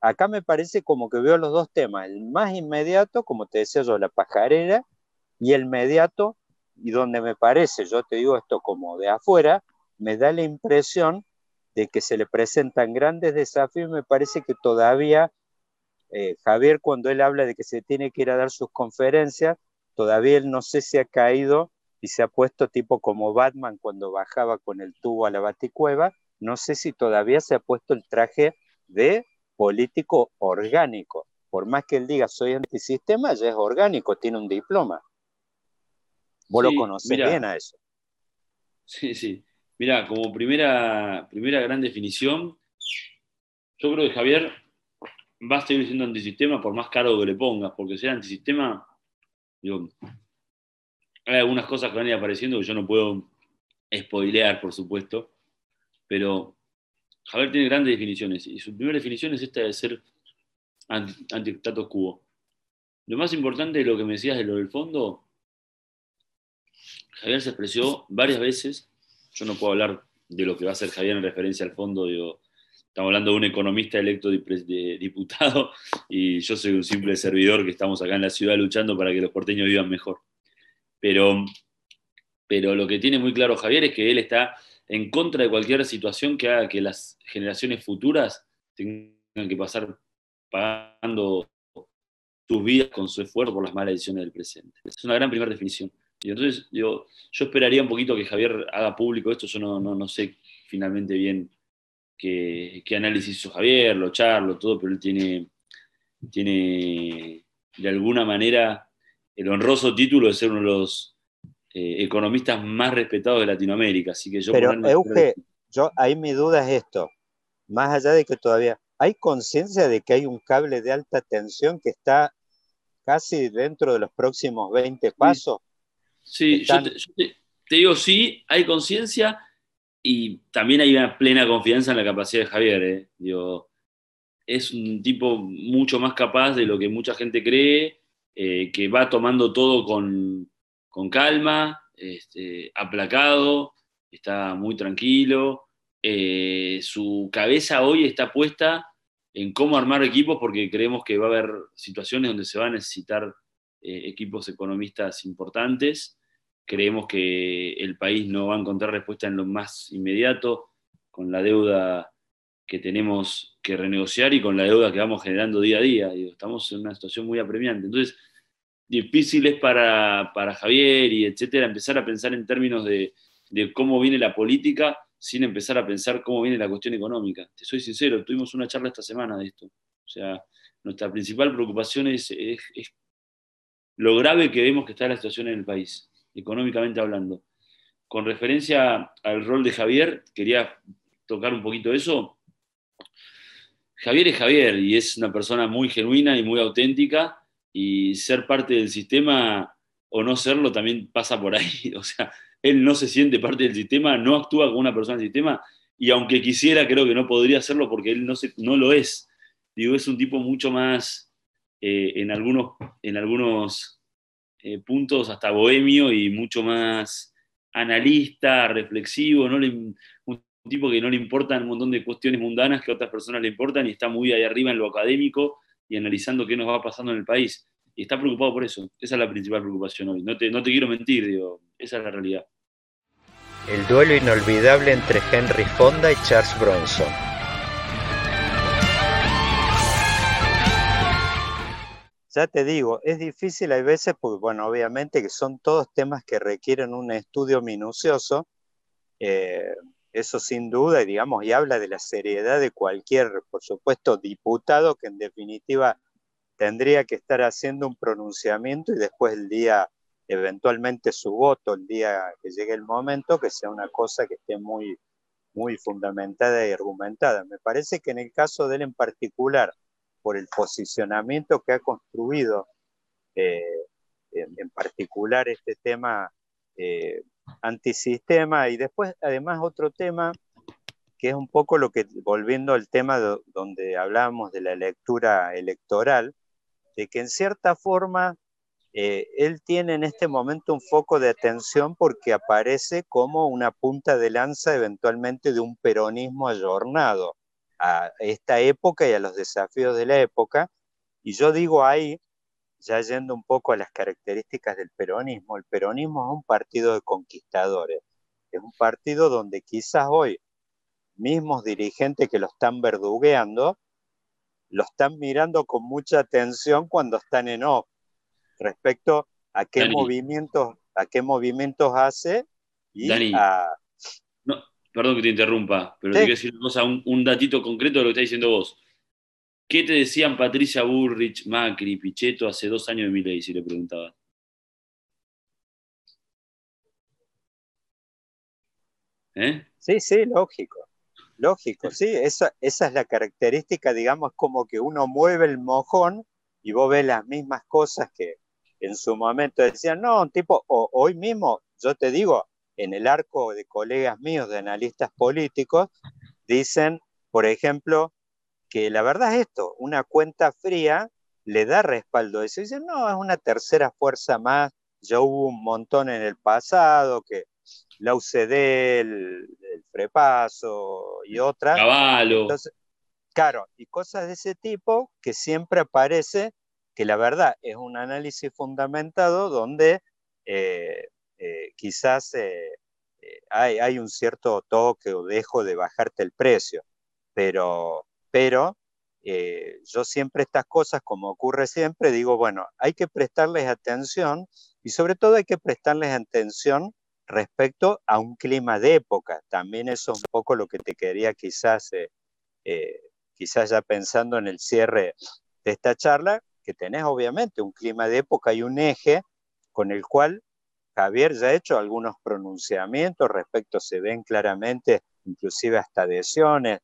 acá me parece como que veo los dos temas, el más inmediato, como te decía yo, la pajarera, y el inmediato, y donde me parece, yo te digo esto como de afuera, me da la impresión de que se le presentan grandes desafíos, me parece que todavía eh, Javier cuando él habla de que se tiene que ir a dar sus conferencias, todavía él no sé si ha caído y se ha puesto tipo como Batman cuando bajaba con el tubo a la baticueva, no sé si todavía se ha puesto el traje de político orgánico. Por más que él diga soy antisistema, ya es orgánico, tiene un diploma. Vos lo conocés bien a eso. Sí, sí. Mira, como primera, primera gran definición, yo creo que Javier va a seguir siendo antisistema por más caro que le pongas, porque ser antisistema, digo, hay algunas cosas que van a ir apareciendo que yo no puedo spoilear, por supuesto, pero Javier tiene grandes definiciones y su primera definición es esta de ser anti-status quo. Lo más importante de lo que me decías de lo del fondo, Javier se expresó varias veces, yo no puedo hablar de lo que va a hacer Javier en referencia al fondo, digo, estamos hablando de un economista electo diputado y yo soy un simple servidor que estamos acá en la ciudad luchando para que los porteños vivan mejor. Pero, pero lo que tiene muy claro Javier es que él está en contra de cualquier situación que haga que las generaciones futuras tengan que pasar pagando sus vidas con su esfuerzo por las malas decisiones del presente. Es una gran primera definición. Y entonces yo, yo esperaría un poquito que Javier haga público esto, yo no, no, no sé finalmente bien qué, análisis hizo Javier, lo charlo, todo, pero él tiene, tiene de alguna manera el honroso título de ser uno de los eh, economistas más respetados de Latinoamérica. Así que yo Pero, Euge, yo, ahí mi duda es esto. Más allá de que todavía hay conciencia de que hay un cable de alta tensión que está casi dentro de los próximos 20 pasos. Sí, yo, te, digo, sí, hay conciencia y también hay una plena confianza en la capacidad de Javier. ¿eh? Digo, es un tipo mucho más capaz de lo que mucha gente cree eh, que va tomando todo con, calma, este, aplacado, está muy tranquilo. Eh, su cabeza hoy está puesta en cómo armar equipos porque creemos que va a haber situaciones donde se va a necesitar eh, equipos economistas importantes. Creemos que el país no va a encontrar respuesta en lo más inmediato con la deuda que tenemos que renegociar y con la deuda que vamos generando día a día. estamos en una situación muy apremiante. Entonces, difícil es para, Javier y etcétera empezar a pensar en términos de, cómo viene la política sin empezar a pensar cómo viene la cuestión económica. Te soy sincero, tuvimos una charla esta semana de esto. O sea, nuestra principal preocupación es, lo grave que vemos que está la situación en el país, económicamente hablando. Con referencia al rol de Javier, quería tocar un poquito eso. Javier es Javier y es una persona muy genuina y muy auténtica y ser parte del sistema o no serlo también pasa por ahí. [laughs] O sea, él no se siente parte del sistema, no actúa como una persona del sistema y aunque quisiera creo que no podría hacerlo porque él no, se, no lo es. Digo, es un tipo mucho más, eh, en algunos, en algunos eh, puntos hasta bohemio y mucho más analista, reflexivo, ¿no? Tipo que no le importan un montón de cuestiones mundanas que a otras personas le importan y está muy ahí arriba en lo académico y analizando qué nos va pasando en el país. Y está preocupado por eso. Esa es la principal preocupación hoy. No te, no te quiero mentir, digo, esa es la realidad. El duelo inolvidable entre Henry Fonda y Charles Bronson. Ya te digo, es difícil hay veces porque, bueno, obviamente que son todos temas que requieren un estudio minucioso, eh, eso sin duda, y digamos, y habla de la seriedad de cualquier, por supuesto, diputado que en definitiva tendría que estar haciendo un pronunciamiento y después el día, eventualmente su voto, el día que llegue el momento, que sea una cosa que esté muy, muy fundamentada y argumentada. Me parece que en el caso de él en particular, por el posicionamiento que ha construido, eh, en, particular este tema eh, antisistema, y después además otro tema que es un poco lo que, volviendo al tema donde hablábamos de la lectura electoral, de que en cierta forma eh, él tiene en este momento un foco de atención porque aparece como una punta de lanza eventualmente de un peronismo ayornado a esta época y a los desafíos de la época. Y yo digo ahí, ya yendo un poco a las características del peronismo, el peronismo es un partido de conquistadores, es un partido donde quizás hoy mismos dirigentes que lo están verdugueando lo están mirando con mucha atención cuando están en off respecto a qué movimientos a qué movimientos hace y a... no, perdón que te interrumpa, pero te quiero decir una cosa, un, datito concreto de lo que está diciendo vos. ¿Qué te decían Patricia Burrich, Macri, Pichetto hace dos años de mi ley, si le preguntaba? ¿Eh? Sí, sí, lógico. Lógico, sí, esa, esa es la característica, digamos, como que uno mueve el mojón y vos ves las mismas cosas que en su momento decían, no, un tipo, hoy mismo, yo te digo, en el arco de colegas míos, de analistas políticos, dicen, por ejemplo, que la verdad es esto, una cuenta fría le da respaldo a eso. Dicen, no, es una tercera fuerza más, ya hubo un montón en el pasado, que la UCD, el, Frepaso y otras. Caballo. claro, y cosas de ese tipo que siempre aparece, que la verdad es un análisis fundamentado donde eh, eh, quizás eh, hay, hay, un cierto toque o dejo de bajarte el precio, pero, pero yo siempre estas cosas, como ocurre siempre, digo, bueno, hay que prestarles atención y sobre todo hay que prestarles atención respecto a un clima de época. También eso es un poco lo que te quería quizás, eh, eh, quizás ya pensando en el cierre de esta charla, que tenés obviamente un clima de época y un eje con el cual Javier ya ha hecho algunos pronunciamientos respecto, se ven claramente, inclusive hasta adhesiones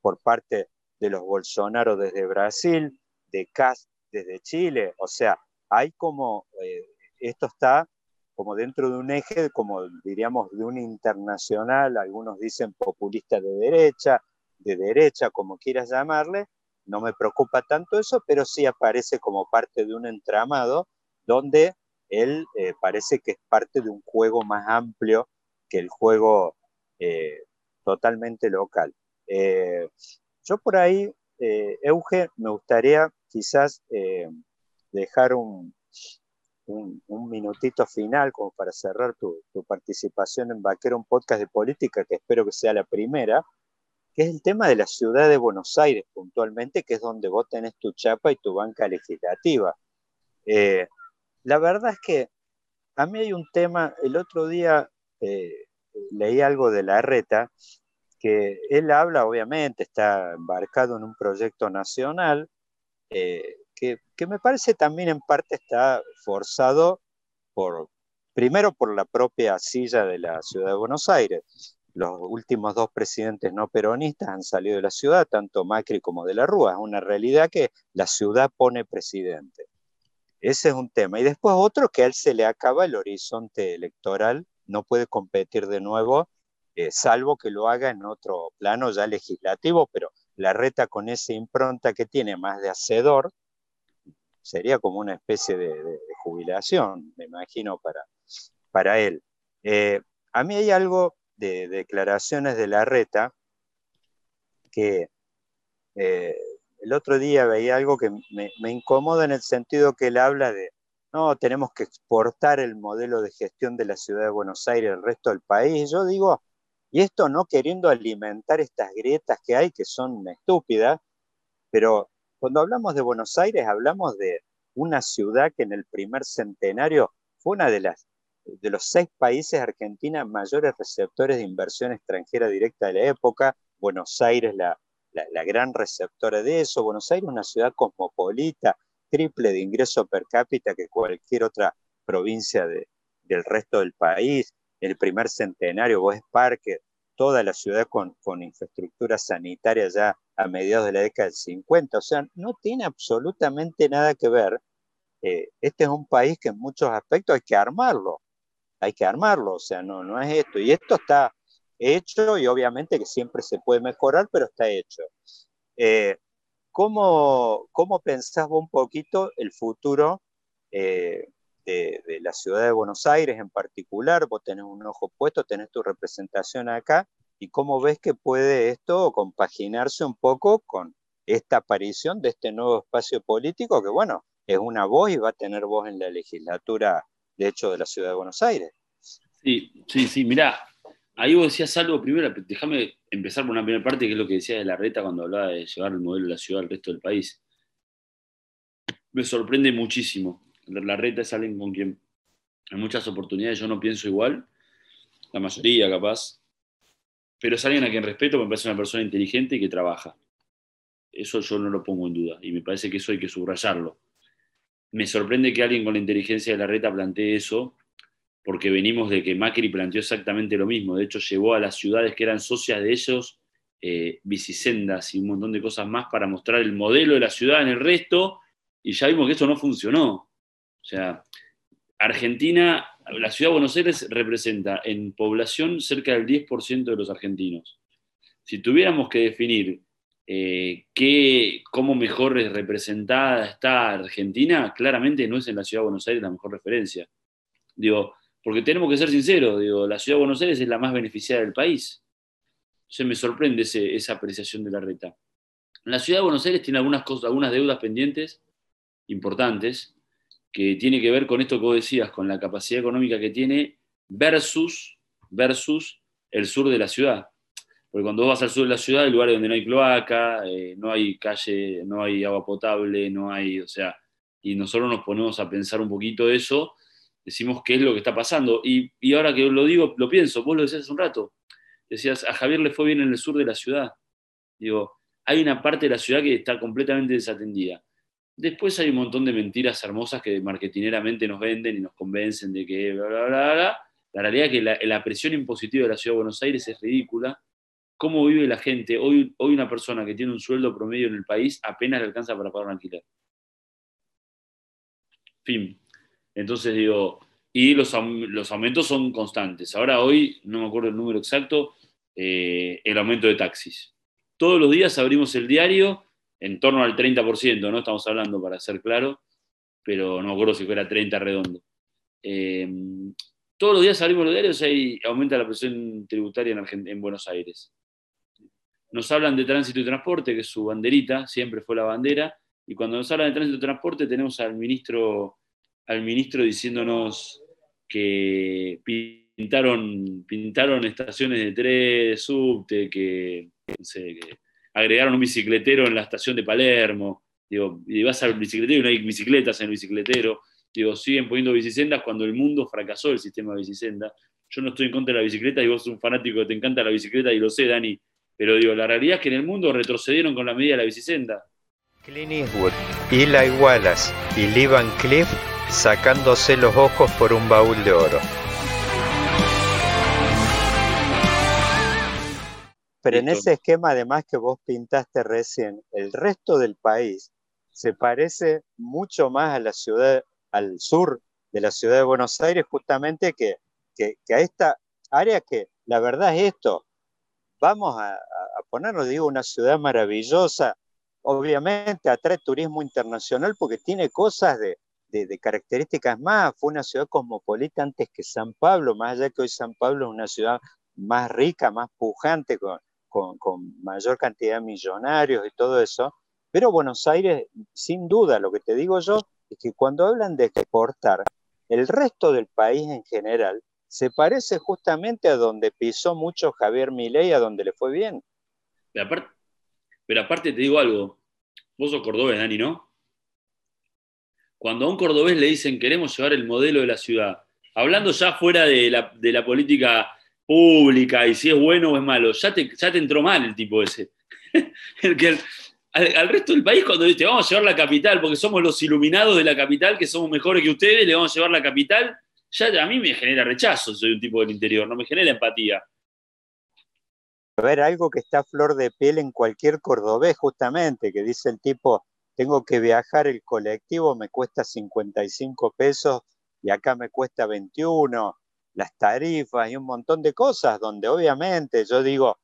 por parte de los Bolsonaro desde Brasil, de Cas desde Chile, o sea, hay como, eh, esto está como dentro de un eje, como diríamos, de un internacional, algunos dicen populista de derecha, de derecha, como quieras llamarle, no me preocupa tanto eso, pero sí aparece como parte de un entramado donde él eh, parece que es parte de un juego más amplio que el juego eh, totalmente local. Yo por ahí, Euge, me gustaría quizás dejar un, un, minutito final como para cerrar tu, participación en Vaquero, un podcast de política, que espero que sea la primera, que es el tema de la ciudad de Buenos Aires puntualmente, que es donde vos tenés tu chapa y tu banca legislativa. Eh, la verdad es que a mí hay un tema, el otro día eh, leí algo de la reta, él habla, obviamente, está embarcado en un proyecto nacional, eh, que, que, me parece también en parte está forzado por, primero por la propia silla de la ciudad de Buenos Aires. Los últimos dos presidentes no peronistas han salido de la ciudad, tanto Macri como de la Rúa. Es una realidad que la ciudad pone presidente. Ese es un tema. Y después otro que a él se le acaba el horizonte electoral, no puede competir de nuevo, eh, salvo que lo haga en otro plano ya legislativo, pero la reta con esa impronta que tiene más de hacedor, sería como una especie de, jubilación, me imagino, para, para él. Eh, a mí hay algo de, declaraciones de la reta que eh, el otro día veía algo que me, incomoda en el sentido que él habla de, no, tenemos que exportar el modelo de gestión de la ciudad de Buenos Aires al resto del país. Yo digo, y esto no queriendo alimentar estas grietas que hay, que son estúpidas, pero cuando hablamos de Buenos Aires hablamos de una ciudad que en el primer centenario fue una de las de los seis países Argentina mayores receptores de inversión extranjera directa de la época, Buenos Aires la, la, gran receptora de eso, Buenos Aires una ciudad cosmopolita, triple de ingreso per cápita que cualquier otra provincia de, del resto del país, el primer centenario, vos Parque, toda la ciudad con, con infraestructura sanitaria ya a mediados de la década del 50, o sea, no tiene absolutamente nada que ver. Eh, este es un país que en muchos aspectos hay que armarlo, hay que armarlo, o sea, no, no es esto. Y esto está hecho y obviamente que siempre se puede mejorar, pero está hecho. Eh, ¿cómo, ¿Cómo pensás un poquito el futuro eh, de, la ciudad de Buenos Aires en particular? Vos tenés un ojo puesto, tenés tu representación acá, y cómo ves que puede esto compaginarse un poco con esta aparición de este nuevo espacio político que, bueno, es una voz y va a tener voz en la legislatura, de hecho, de la ciudad de Buenos Aires. Sí, sí, sí, mirá, ahí vos decías algo, primero, déjame empezar por una primera parte, que es lo que decía de la reta cuando hablaba de llevar el modelo de la ciudad al resto del país. Me sorprende muchísimo. La reta es alguien con quien en muchas oportunidades yo no pienso igual, la mayoría capaz, pero es alguien a quien respeto, me parece una persona inteligente y que trabaja. Eso yo no lo pongo en duda y me parece que eso hay que subrayarlo. Me sorprende que alguien con la inteligencia de la reta plantee eso, porque venimos de que Macri planteó exactamente lo mismo. De hecho, llevó a las ciudades que eran socias de ellos eh, y un montón de cosas más para mostrar el modelo de la ciudad en el resto, y ya vimos que eso no funcionó. O sea, Argentina la ciudad de Buenos Aires representa en población cerca del 10% de los argentinos. Si tuviéramos que definir eh, qué, cómo mejor representada está Argentina, claramente no es en la ciudad de Buenos Aires la mejor referencia. Digo, porque tenemos que ser sinceros, digo, la ciudad de Buenos Aires es la más beneficiada del país. Se me sorprende esa apreciación de la reta. La ciudad de Buenos Aires tiene algunas, cosas, algunas deudas pendientes importantes, que tiene que ver con esto que vos decías, con la capacidad económica que tiene versus, versus el sur de la ciudad. Porque cuando vos vas al sur de la ciudad hay lugares donde no hay cloaca, eh, no hay calle, no hay agua potable, no hay, o sea, y nosotros nos ponemos a pensar un poquito eso, decimos qué es lo que está pasando. Y, y ahora que lo digo, lo pienso, vos lo decías hace un rato, decías, a Javier le fue bien en el sur de la ciudad. Digo, hay una parte de la ciudad que está completamente desatendida. Después hay un montón de mentiras hermosas que marketineramente nos venden y nos convencen de que bla, bla, bla, bla. La realidad es que la, presión impositiva de la Ciudad de Buenos Aires es ridícula. ¿Cómo vive la gente? Hoy, hoy una persona que tiene un sueldo promedio en el país apenas le alcanza para pagar un alquiler. Fin. Entonces digo, y los, los aumentos son constantes. Ahora hoy, no me acuerdo el número exacto, eh, el aumento de taxis. Todos los días abrimos el diario en torno al 30%, ¿no? Estamos hablando para ser claro, pero no acuerdo si fuera 30 redondo. Eh, todos los días salimos los diarios y aumenta la presión tributaria en, en Buenos Aires. Nos hablan de tránsito y transporte, que es su banderita, siempre fue la bandera, y cuando nos hablan de tránsito y transporte tenemos al ministro, al ministro diciéndonos que pintaron, pintaron estaciones de tren, de subte, que agregaron un bicicletero en la estación de Palermo, digo, y vas al bicicletero y no hay bicicletas en el bicicletero, digo, siguen poniendo bicisendas cuando el mundo fracasó el sistema de bicisendas. yo no estoy en contra de la bicicleta y vos sos un fanático que te encanta la bicicleta y lo sé, Dani, pero digo, la realidad es que en el mundo retrocedieron con la medida de la bicicenda. Clint Eastwood, Eli Wallace y Lee Van Cliff sacándose los ojos por un baúl de oro. Pero en ese esquema además que vos pintaste recién, el resto del país se parece mucho más a la ciudad, al sur de la ciudad de Buenos Aires, justamente que, a esta área que la verdad es esto. Vamos a, a ponernos, digo, una ciudad maravillosa, obviamente atrae turismo internacional porque tiene cosas de, características más. Fue una ciudad cosmopolita antes que San Pablo, más allá que hoy San Pablo es una ciudad más rica, más pujante, con, mayor cantidad de millonarios y todo eso. Pero Buenos Aires, sin duda, lo que te digo yo, es que cuando hablan de exportar, el resto del país en general se parece justamente a donde pisó mucho Javier Milei, a donde le fue bien. pero aparte te digo algo, vos sos cordobés, Dani, ¿no? Cuando a un cordobés le dicen queremos llevar el modelo de la ciudad, hablando ya fuera de la, política pública y si es bueno o es malo, ya te, ya te entró mal el tipo ese. [laughs] el que al, resto del país cuando dice vamos a llevar la capital, porque somos los iluminados de la capital, que somos mejores que ustedes, le vamos a llevar la capital, ya a mí me genera rechazo, soy un tipo del interior, no me genera empatía. A ver, algo que está a flor de piel en cualquier cordobés, justamente, que dice el tipo, tengo que viajar el colectivo, me cuesta 55 pesos y acá me cuesta 21, las tarifas y un montón de cosas, donde obviamente yo digo,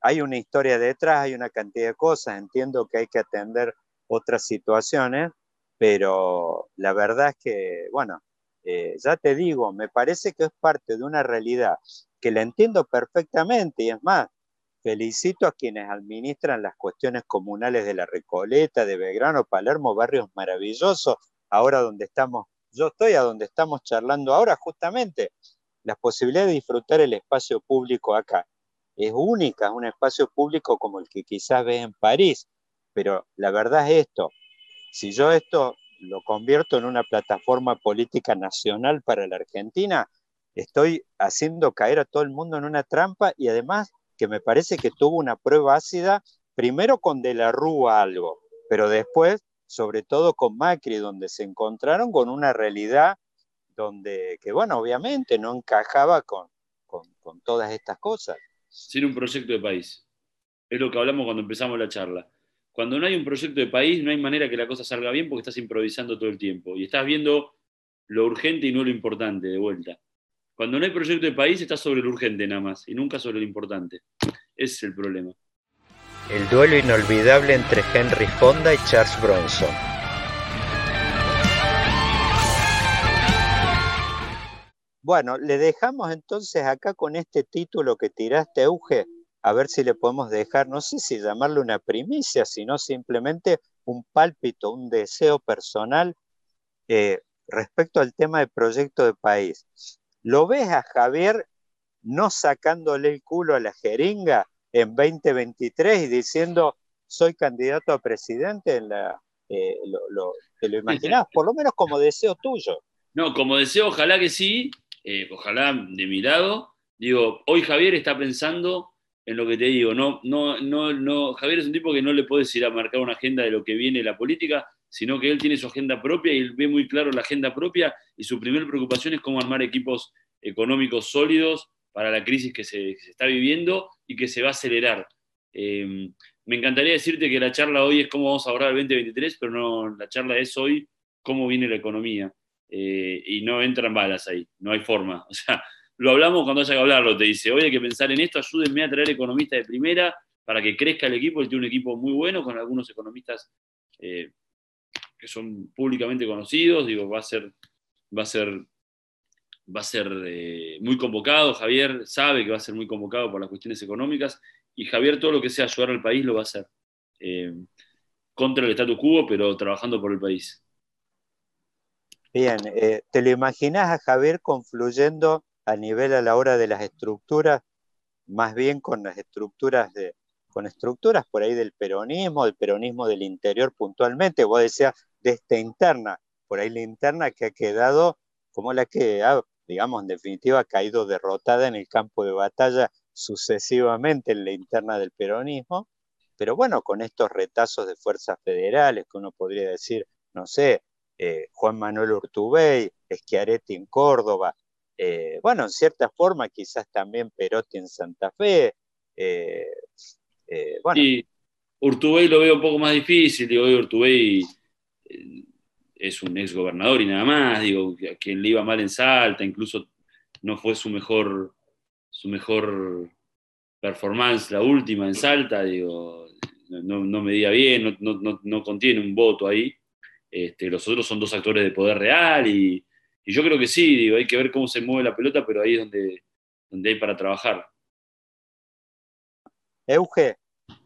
hay una historia detrás, hay una cantidad de cosas, entiendo que hay que atender otras situaciones, pero la verdad es que, bueno, eh, ya te digo, me parece que es parte de una realidad que la entiendo perfectamente y es más, felicito a quienes administran las cuestiones comunales de la Recoleta, de Belgrano, Palermo, barrios maravillosos, ahora donde estamos, yo estoy a donde estamos charlando ahora justamente, la posibilidad de disfrutar el espacio público acá. Es única, es un espacio público como el que quizás ves en París, pero la verdad es esto, si yo esto lo convierto en una plataforma política nacional para la Argentina, estoy haciendo caer a todo el mundo en una trampa y además que me parece que tuvo una prueba ácida, primero con De la Rúa algo, pero después, sobre todo con Macri, donde se encontraron con una realidad donde, que bueno, obviamente no encajaba con, con todas estas cosas. Sin un proyecto de país. Es lo que hablamos cuando empezamos la charla. Cuando no hay un proyecto de país, no hay manera que la cosa salga bien porque estás improvisando todo el tiempo y estás viendo lo urgente y no lo importante de vuelta. Cuando no hay proyecto de país, estás sobre lo urgente nada más y nunca sobre lo importante. Ese es el problema. El duelo inolvidable entre Henry Fonda y Charles Bronson. Bueno, le dejamos entonces acá con este título que tiraste, Euge, a ver si le podemos dejar, no sé si llamarle una primicia, sino simplemente un pálpito, un deseo personal eh, respecto al tema del proyecto de país. ¿Lo ves a Javier no sacándole el culo a la jeringa en 2023 y diciendo soy candidato a presidente? En la, eh, ¿Te lo imaginás? Por lo menos como deseo tuyo. No, como deseo, ojalá que sí, eh, ojalá de mi lado. Digo, hoy Javier está pensando en lo que te digo. No, no, no, no, Javier es un tipo que no le puedes ir a marcar una agenda de lo que viene la política, sino que él tiene su agenda propia y él ve muy claro la agenda propia y su primera preocupación es cómo armar equipos económicos sólidos para la crisis que se, está viviendo y que se va a acelerar. Eh, me encantaría decirte que la charla hoy es cómo vamos a ahorrar el 2023, pero no, la charla es hoy cómo viene la economía. Eh, y no entran balas ahí, no hay forma. [laughs] O sea, lo hablamos cuando haya que hablarlo, te dice, hoy hay que pensar en esto, ayúdenme a traer economistas de primera para que crezca el equipo, él tiene un equipo muy bueno con algunos economistas eh, que son públicamente conocidos, digo, va a ser, va a ser, va a ser eh, muy convocado, Javier sabe que va a ser muy convocado por las cuestiones económicas, y Javier todo lo que sea ayudar al país lo va a hacer, contra el status quo, pero trabajando por el país. Bien, ¿te lo imaginas a Javier confluyendo a nivel a la hora de las estructuras, más bien con las estructuras de, con estructuras por ahí del peronismo, del peronismo del interior puntualmente, vos decías de esta interna, por ahí la interna que ha quedado como la que ha digamos, en definitiva, ha caído derrotada en el campo de batalla sucesivamente en la interna del peronismo, pero bueno, con estos retazos de fuerzas federales, que uno podría decir, no sé, eh, Juan Manuel Urtubey, Schiaretti en Córdoba, eh, bueno, en cierta forma quizás también Perotti en Santa Fe. Eh, bueno. Y Urtubey lo veo un poco más difícil, digo, Urtubey es un ex gobernador y nada más, digo, a quien le iba mal en Salta, incluso no fue su mejor, su mejor performance la última en Salta, digo, no, no medía bien, no, contiene un voto ahí. Este, los otros son dos actores de poder real y, yo creo que sí, digo, hay que ver cómo se mueve la pelota, pero ahí es donde, donde hay para trabajar. Euge,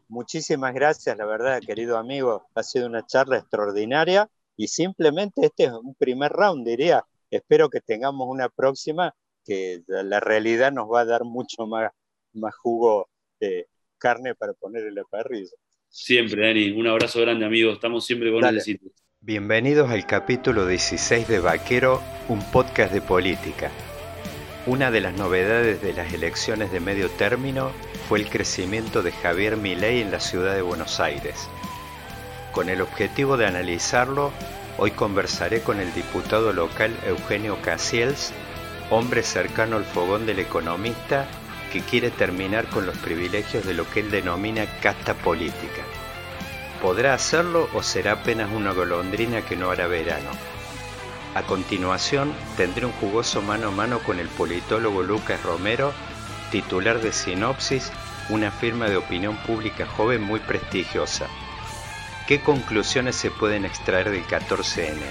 muchísimas gracias, la verdad, querido amigo. Ha sido una charla extraordinaria y simplemente este es un primer round, diría. Espero que tengamos una próxima que la realidad nos va a dar mucho más, más jugo de carne para poner en la parrilla. Siempre, Dani. Un abrazo grande, amigo. Estamos siempre con el sitio. Bienvenidos al capítulo 16 de Vaquero, un podcast de política. Una de las novedades de las elecciones de medio término fue el crecimiento de Javier Milei en la ciudad de Buenos Aires. Con el objetivo de analizarlo, hoy conversaré con el diputado local Eugenio Casiels, hombre cercano al fogón del economista que quiere terminar con los privilegios de lo que él denomina casta política. ¿Podrá hacerlo o será apenas una golondrina que no hará verano? A continuación, tendré un jugoso mano a mano con el politólogo Lucas Romero, titular de Sinopsis, una firma de opinión pública joven muy prestigiosa. ¿Qué conclusiones se pueden extraer del 14N?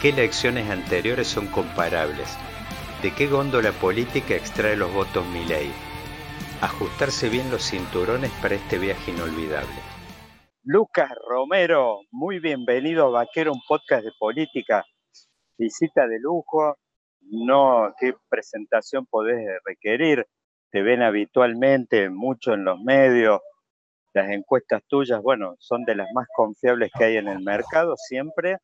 ¿Qué elecciones anteriores son comparables? ¿De qué góndola política extrae los votos Milei? Ajustarse bien los cinturones para este viaje inolvidable. Lucas Romero, muy bienvenido a Vaquero, un podcast de política. Visita de lujo, no, qué presentación podés requerir. Te ven habitualmente mucho en los medios, las encuestas tuyas, bueno, son de las más confiables que hay en el mercado siempre.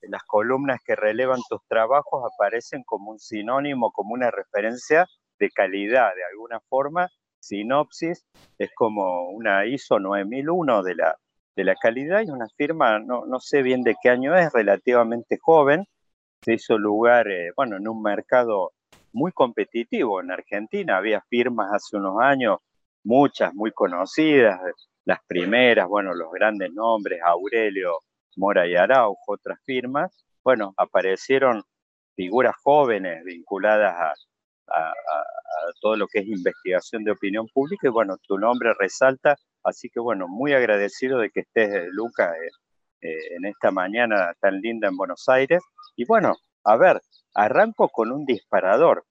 Las columnas que relevan tus trabajos aparecen como un sinónimo, como una referencia de calidad, de alguna forma. Sinopsis es como una ISO 9001 de la, de la calidad y una firma, no, no sé bien de qué año es, relativamente joven. Se hizo lugar, eh, bueno, en un mercado muy competitivo en Argentina. Había firmas hace unos años muchas muy conocidas, las primeras, bueno, los grandes nombres, Aurelio, Mora y Araujo, otras firmas, bueno, aparecieron figuras jóvenes vinculadas a, todo lo que es investigación de opinión pública y bueno, tu nombre resalta, así que bueno, muy agradecido de que estés, Luca, eh, eh, en esta mañana tan linda en Buenos Aires. Y bueno, a ver, arranco con un disparador.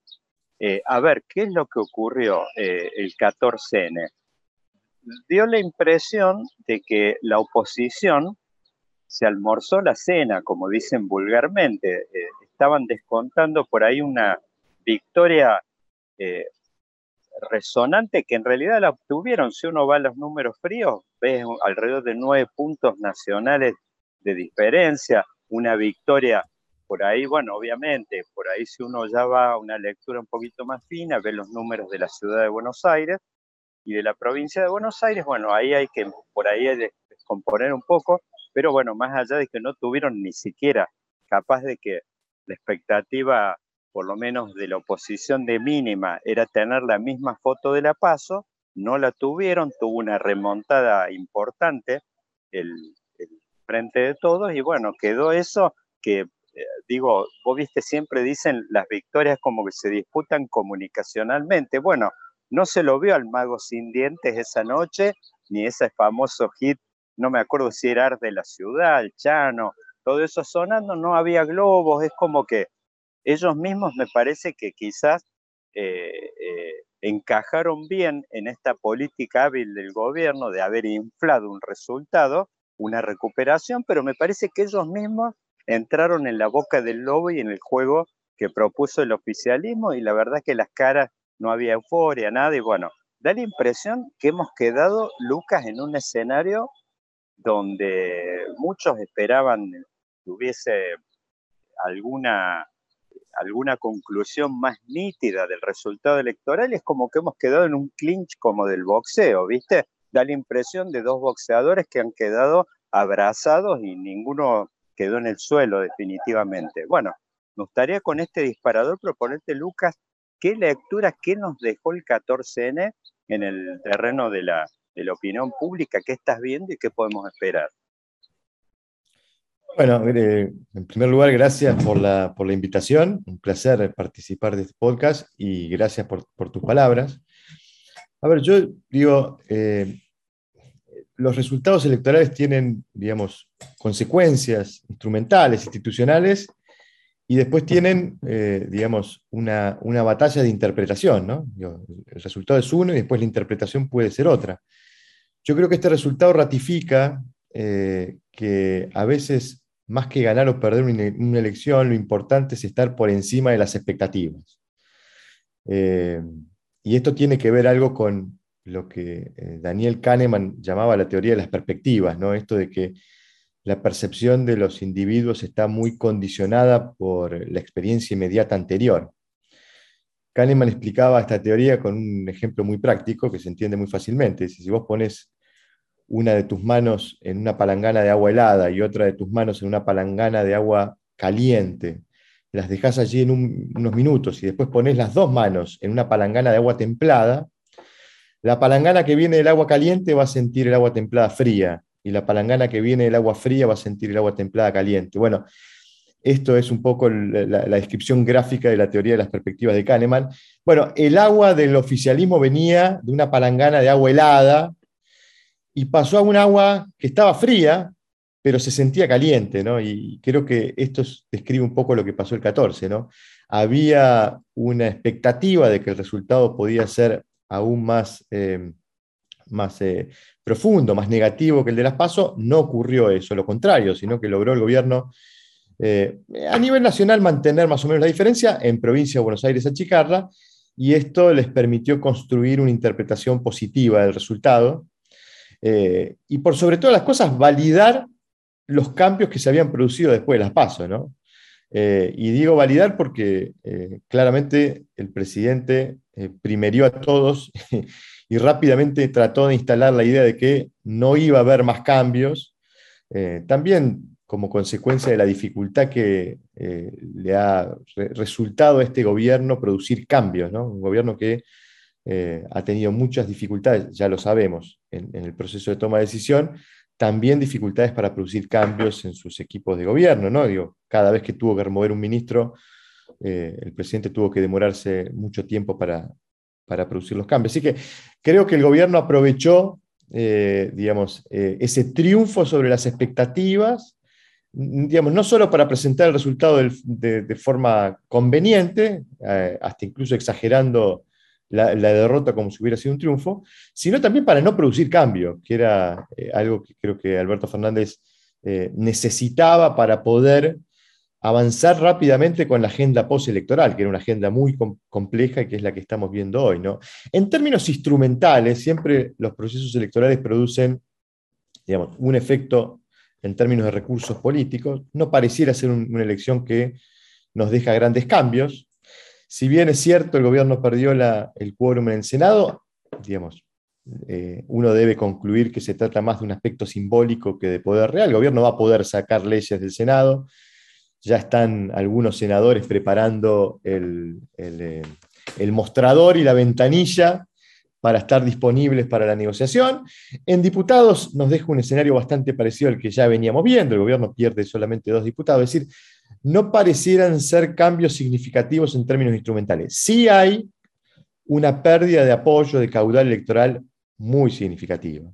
Eh, a ver, ¿qué es lo que ocurrió eh, el 14N? Dio la impresión de que la oposición se almorzó la cena, como dicen vulgarmente. Eh, estaban descontando por ahí una victoria resonante que en realidad la obtuvieron. Si uno va a los números fríos, ves alrededor de nueve puntos nacionales de diferencia, una victoria por ahí, bueno, obviamente, por ahí si uno ya va a una lectura un poquito más fina, ve los números de la ciudad de Buenos Aires y de la provincia de Buenos Aires, bueno, ahí hay que por ahí descomponer un poco, pero bueno, más allá de que no tuvieron ni siquiera capaz de que la expectativa, por lo menos de la oposición de mínima, era tener la misma foto de la paso, no la tuvieron, tuvo una remontada importante el, frente de todos y bueno, quedó eso que eh, digo, vos viste, siempre dicen las victorias como que se disputan comunicacionalmente. Bueno, no se lo vio al mago sin dientes esa noche, ni ese famoso hit, no me acuerdo si era de la ciudad, el Chano, todo eso sonando, no había globos, es como que ellos mismos me parece que quizás eh, eh, encajaron bien en esta política hábil del gobierno de haber inflado un resultado, una recuperación, pero me parece que ellos mismos entraron en la boca del lobo y en el juego que propuso el oficialismo y la verdad que las caras no había euforia, nada y bueno, da la impresión que hemos quedado, Lucas, en un escenario donde muchos esperaban que hubiese alguna, alguna conclusión más nítida del resultado electoral, es como que hemos quedado en un clinch como del boxeo, ¿viste? Da la impresión de dos boxeadores que han quedado abrazados y ninguno quedó en el suelo definitivamente. Bueno, me gustaría con este disparador proponerte, Lucas, qué lectura, qué nos dejó el 14N en el terreno de la, de la opinión pública, qué estás viendo y qué podemos esperar. Bueno, eh, en primer lugar, gracias por la, por la, invitación. Un placer participar de este podcast y gracias por, por tus palabras. A ver, yo digo, eh, los resultados electorales tienen, digamos, consecuencias instrumentales, institucionales, y después tienen, eh, digamos, una, una, batalla de interpretación, ¿no? el resultado es uno y después la interpretación puede ser otra. Yo creo que este resultado ratifica que a veces más que ganar o perder una, elección, lo importante es estar por encima de las expectativas. Eh, y esto tiene que ver algo con lo que eh, Daniel Kahneman llamaba la teoría de las perspectivas, ¿no? Esto de que la percepción de los individuos está muy condicionada por la experiencia inmediata anterior. Kahneman explicaba esta teoría con un ejemplo muy práctico que se entiende muy fácilmente. Si vos pones una de tus manos en una palangana de agua helada y otra de tus manos en una palangana de agua caliente, las dejas allí en unos minutos y después pones las dos manos en una palangana de agua templada, la palangana que viene del agua caliente va a sentir el agua templada fría y la palangana que viene del agua fría va a sentir el agua templada caliente. Bueno, esto es un poco la, la, descripción gráfica de la teoría de las perspectivas de Kahneman. Bueno, el agua del oficialismo venía de una palangana de agua helada y pasó a un agua que estaba fría, pero se sentía caliente, ¿no? Y creo que esto describe un poco lo que pasó el 14, ¿no? Había una expectativa de que el resultado podía ser aún más, eh, más eh, profundo, más negativo que el de las PASO, no ocurrió eso, lo contrario, sino que logró el gobierno eh, a nivel nacional mantener más o menos la diferencia, en provincia de Buenos Aires achicarla, y esto les permitió construir una interpretación positiva del resultado, eh, y por sobre todas las cosas, validar los cambios que se habían producido después de las pasos. ¿no? Eh, y digo validar porque eh, claramente el presidente primerió a todos [laughs] y rápidamente trató de instalar la idea de que no iba a haber más cambios, también como consecuencia de la dificultad que le ha resultado a este gobierno producir cambios, ¿no? un gobierno que eh, ha tenido muchas dificultades, ya lo sabemos, en, el proceso de toma de decisión, también dificultades para producir cambios en sus equipos de gobierno. ¿no? Digo, cada vez que tuvo que remover un ministro, eh, el presidente tuvo que demorarse mucho tiempo para, para, producir los cambios. Así que creo que el gobierno aprovechó, eh, digamos, ese triunfo sobre las expectativas, digamos, no solo para presentar el resultado de, de, forma conveniente, hasta incluso exagerando la, derrota como si hubiera sido un triunfo, sino también para no producir cambio, que era eh, algo que creo que Alberto Fernández eh, necesitaba para poder avanzar rápidamente con la agenda postelectoral, que era una agenda muy compleja y que es la que estamos viendo hoy. ¿no? En términos instrumentales, siempre los procesos electorales producen digamos, un efecto en términos de recursos políticos. No pareciera ser una elección que nos deja grandes cambios, si bien es cierto, el gobierno perdió el quórum en el Senado, digamos, eh, uno debe concluir que se trata más de un aspecto simbólico que de poder real. El gobierno va a poder sacar leyes del Senado. Ya están algunos senadores preparando el, eh, el mostrador y la ventanilla para estar disponibles para la negociación. En diputados nos deja un escenario bastante parecido al que ya veníamos viendo. El gobierno pierde solamente dos diputados. Es decir, no parecieran ser cambios significativos en términos instrumentales. Sí hay una pérdida de apoyo de caudal electoral muy significativa.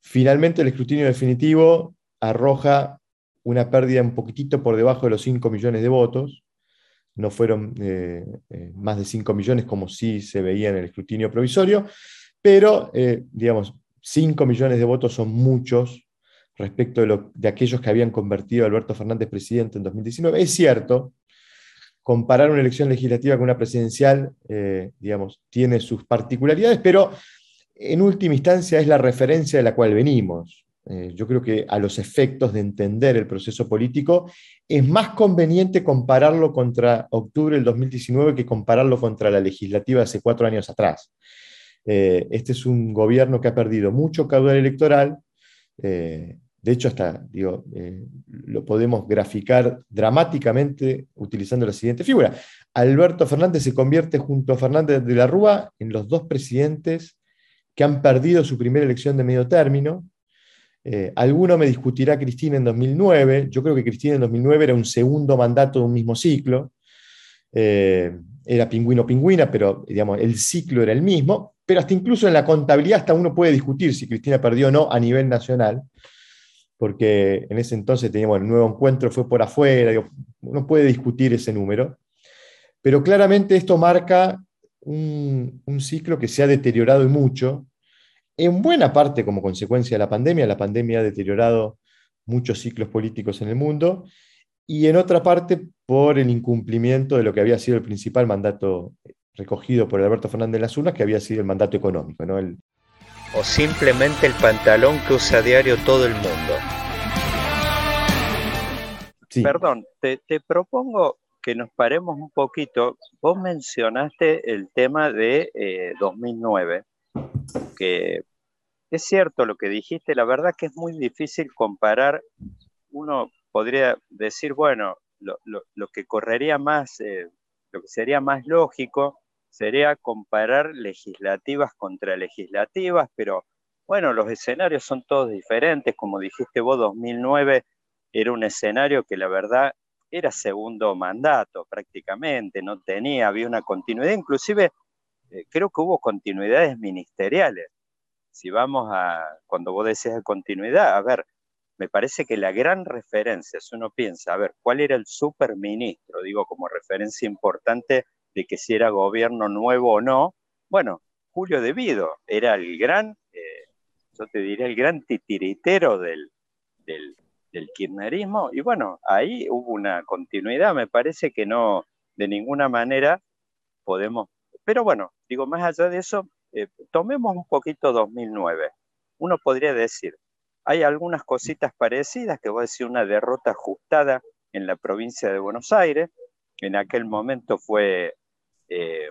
Finalmente, el escrutinio definitivo arroja una pérdida un poquitito por debajo de los 5 millones de votos. No fueron eh, eh, más de 5 millones como sí se veía en el escrutinio provisorio, pero, eh, digamos, 5 millones de votos son muchos respecto de, aquellos que habían convertido a Alberto Fernández presidente en 2019. Es cierto, comparar una elección legislativa con una presidencial, eh, digamos, tiene sus particularidades, pero en última instancia es la referencia de la cual venimos. eh, yo creo que a los efectos de entender el proceso político, es más conveniente compararlo contra octubre del 2019 que compararlo contra la legislativa de hace cuatro años atrás. Eh, este es un gobierno que ha perdido mucho caudal electoral. De hecho, hasta digo, lo podemos graficar dramáticamente utilizando la siguiente figura. Alberto Fernández se convierte junto a Fernández de la Rúa en los dos presidentes que han perdido su primera elección de medio término, eh, alguno me discutirá Cristina en 2009. Yo creo que Cristina en 2009 era un segundo mandato de un mismo ciclo. Eh, era pingüino-pingüina, pero digamos, el ciclo era el mismo. Pero hasta incluso en la contabilidad hasta uno puede discutir si Cristina perdió o no a nivel nacional, porque en ese entonces teníamos el nuevo encuentro, fue por afuera, uno puede discutir ese número. Pero claramente esto marca un, ciclo que se ha deteriorado y mucho, en buena parte como consecuencia de la pandemia. La pandemia ha deteriorado muchos ciclos políticos en el mundo y en otra parte por el incumplimiento de lo que había sido el principal mandato recogido por Alberto Fernández de las que había sido el mandato económico. ¿no? O simplemente el pantalón que usa a diario todo el mundo. Perdón, te, propongo que nos paremos un poquito. Vos mencionaste el tema de 2009 eh, que es cierto lo que dijiste, la verdad que es muy difícil comparar, uno podría decir, bueno, lo, que correría más, eh, lo que sería más lógico sería comparar legislativas contra legislativas, pero bueno, los escenarios son todos diferentes, como dijiste vos, 2009 era un escenario que la verdad era segundo mandato prácticamente, no tenía, había una continuidad, inclusive eh, creo que hubo continuidades ministeriales. Si vamos a, cuando vos decías continuidad, a ver, me parece que la gran referencia, si uno piensa, a ver, ¿cuál era el superministro? Digo, como referencia importante de que si era gobierno nuevo o no. Bueno, Julio Devido era el gran, eh, yo te diría, el gran titiritero del, del, kirchnerismo. Y bueno, ahí hubo una continuidad, me parece que no, de ninguna manera podemos pero bueno, digo, más allá de eso, eh, tomemos un poquito 2009. Uno podría decir, hay algunas cositas parecidas, que voy a decir una derrota ajustada en la provincia de Buenos Aires. En aquel momento fue eh,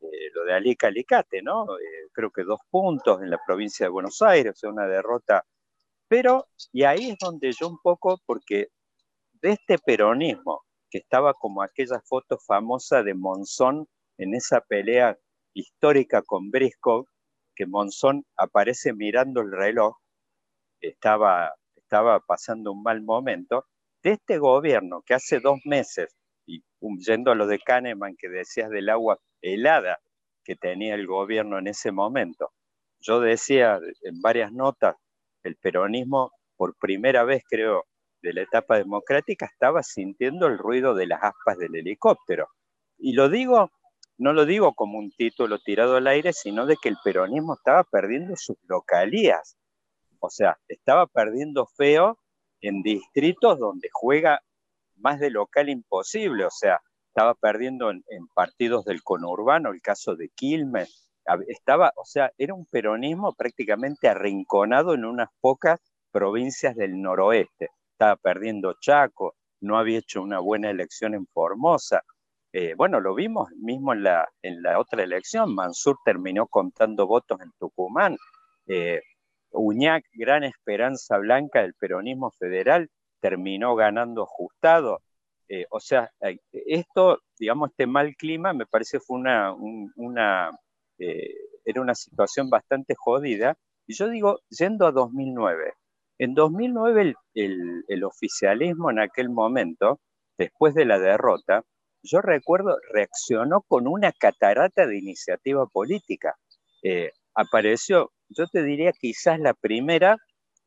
eh, lo de Alica Alicate, ¿no? creo que dos puntos en la provincia de Buenos Aires, o sea, una derrota. Pero, y ahí es donde yo un poco, porque de este peronismo, que estaba como aquella foto famosa de Monzón en esa pelea histórica con Briscoe, que Monzón aparece mirando el reloj, estaba, estaba pasando un mal momento, de este gobierno que hace dos meses, y yendo a lo de Kahneman que decías del agua helada que tenía el gobierno en ese momento, yo decía en varias notas, el peronismo por primera vez creo de la etapa democrática estaba sintiendo el ruido de las aspas del helicóptero. Y lo digo no lo digo como un título tirado al aire, sino de que el peronismo estaba perdiendo sus localías. O sea, estaba perdiendo feo en distritos donde juega más de local imposible. O sea, estaba perdiendo en, partidos del conurbano, el caso de Quilmes. Estaba, o sea, era un peronismo prácticamente arrinconado en unas pocas provincias del noroeste. Estaba perdiendo Chaco, no había hecho una buena elección en Formosa eh, bueno, lo vimos mismo en la, en la otra elección, Mansur terminó contando votos en Tucumán, eh, Uñac, gran esperanza blanca del peronismo federal, terminó ganando ajustado. Eh, o sea, esto, digamos, este mal clima me parece fue una, una era una situación bastante jodida. Y yo digo, yendo a 2009, en 2009 el oficialismo en aquel momento, después de la derrota, yo recuerdo, reaccionó con una catarata de iniciativa política. Eh, apareció, yo te diría quizás la primera,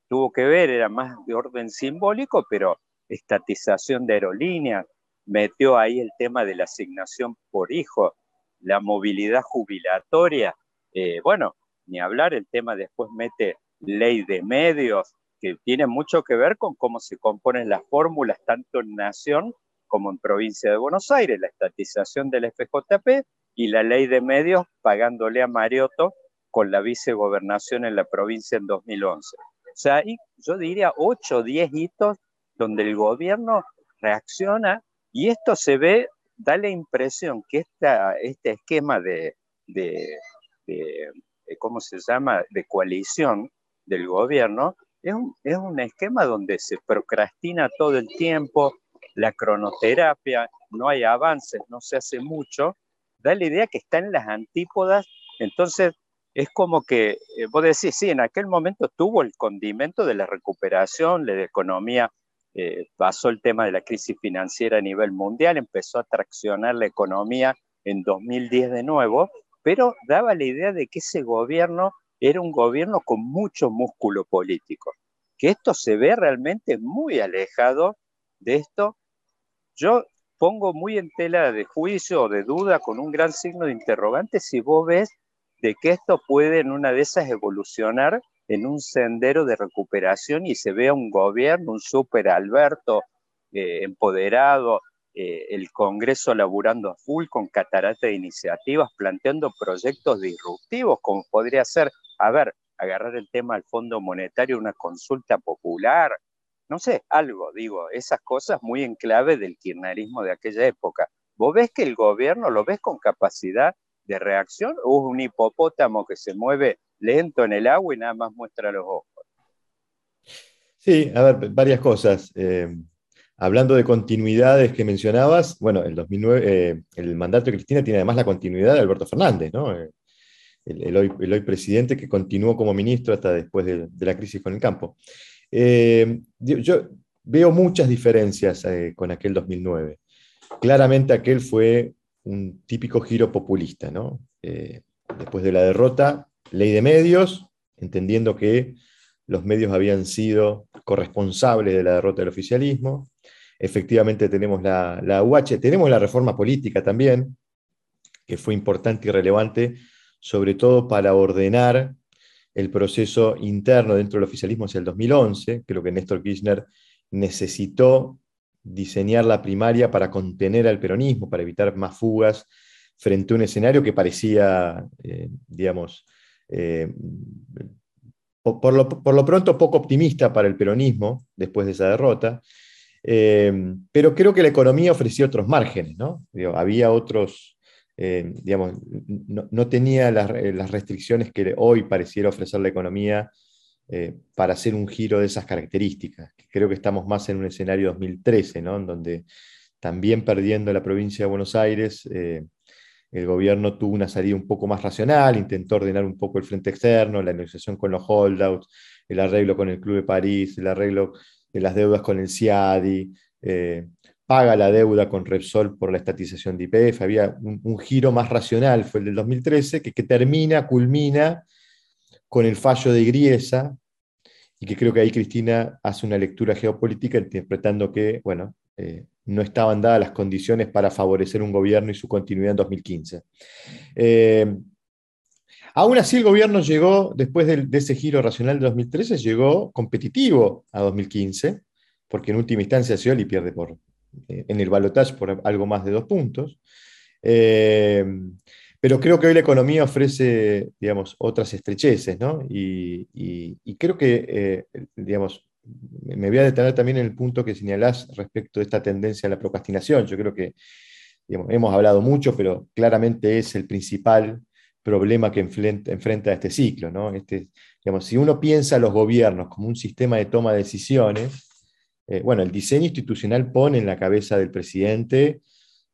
tuvo que ver, era más de orden simbólico, pero estatización de aerolíneas, metió ahí el tema de la asignación por hijo, la movilidad jubilatoria, eh, bueno, ni hablar, el tema después mete ley de medios, que tiene mucho que ver con cómo se componen las fórmulas tanto en nación como en provincia de Buenos Aires, la estatización del FJP y la ley de medios pagándole a Mariotto con la vicegobernación en la provincia en 2011. Sea, yo diría 8 o 10 hitos donde el gobierno reacciona y esto se ve, da la impresión que esta, este esquema de, de, de, ¿cómo se llama?, de coalición del gobierno, es un, es un esquema donde se procrastina todo el tiempo, la cronoterapia, no hay avances, no se hace mucho, da la idea que está en las antípodas, entonces es como que, eh, vos decís, sí, en aquel momento tuvo el condimento de la recuperación, la economía, eh, pasó el tema de la crisis financiera a nivel mundial, empezó a traccionar la economía en 2010 de nuevo, pero daba la idea de que ese gobierno era un gobierno con mucho músculo político, que esto se ve realmente muy alejado de esto. Yo pongo muy en tela de juicio o de duda con un gran signo de interrogante si vos ves de que esto puede en una de esas evolucionar en un sendero de recuperación y se vea un gobierno, un super Alberto eh, empoderado, eh, el Congreso laburando a full con catarata de iniciativas, planteando proyectos disruptivos, como podría ser, a ver, agarrar el tema al Fondo Monetario, una consulta popular, no sé, algo, digo, esas cosas muy en clave del kirchnerismo de aquella época. ¿Vos ves que el gobierno lo ves con capacidad de reacción o es un hipopótamo que se mueve lento en el agua y nada más muestra los ojos? Sí, a ver, varias cosas. Eh, hablando de continuidades que mencionabas, bueno, el 2009, eh, el mandato de Cristina tiene además la continuidad de Alberto Fernández, ¿no? Eh, el, hoy, presidente que continuó como ministro hasta después de, la crisis con el campo. yo veo muchas diferencias con aquel 2009. Claramente aquel fue un típico giro populista, ¿no? Eh, después de la derrota, ley de medios, entendiendo que los medios habían sido corresponsables de la derrota del oficialismo. Efectivamente tenemos la, la UH, tenemos la reforma política también, que fue importante y relevante, sobre todo para ordenar el proceso interno dentro del oficialismo hacia el 2011. Creo que Néstor Kirchner necesitó diseñar la primaria para contener al peronismo, para evitar más fugas frente a un escenario que parecía, eh, digamos, eh, por, lo, pronto poco optimista para el peronismo después de esa derrota. Eh, pero creo que la economía ofrecía otros márgenes, ¿no? había otros, digamos, no, tenía las, las, restricciones que hoy pareciera ofrecer la economía eh, para hacer un giro de esas características. Creo que estamos más en un escenario 2013, ¿no? en donde también perdiendo la provincia de Buenos Aires, eh, el gobierno tuvo una salida un poco más racional, intentó ordenar un poco el frente externo, la negociación con los holdouts, el arreglo con el Club de París, el arreglo de las deudas con el CIADI, eh, paga la deuda con Repsol por la estatización de IPF, había un, giro más racional, fue el del 2013, que, que termina, culmina con el fallo de Griesa, y que creo que ahí Cristina hace una lectura geopolítica interpretando que, bueno, eh, no estaban dadas las condiciones para favorecer un gobierno y su continuidad en 2015. Eh, aún así, el gobierno llegó, después de, ese giro racional de 2013, llegó competitivo a 2015, porque en última instancia Scioli pierde por, eh, en el balotaje por algo más de dos puntos. Pero creo que hoy la economía ofrece, digamos, otras estrecheces, ¿no? Y, creo que, eh, digamos, me voy a detener también en el punto que señalás respecto de esta tendencia a la procrastinación. Yo creo que hemos hablado mucho, pero claramente es el principal problema que enfrenta, este ciclo. ¿no? Este, digamos, si uno piensa a los gobiernos como un sistema de toma de decisiones, eh, bueno, el diseño institucional pone en la cabeza del presidente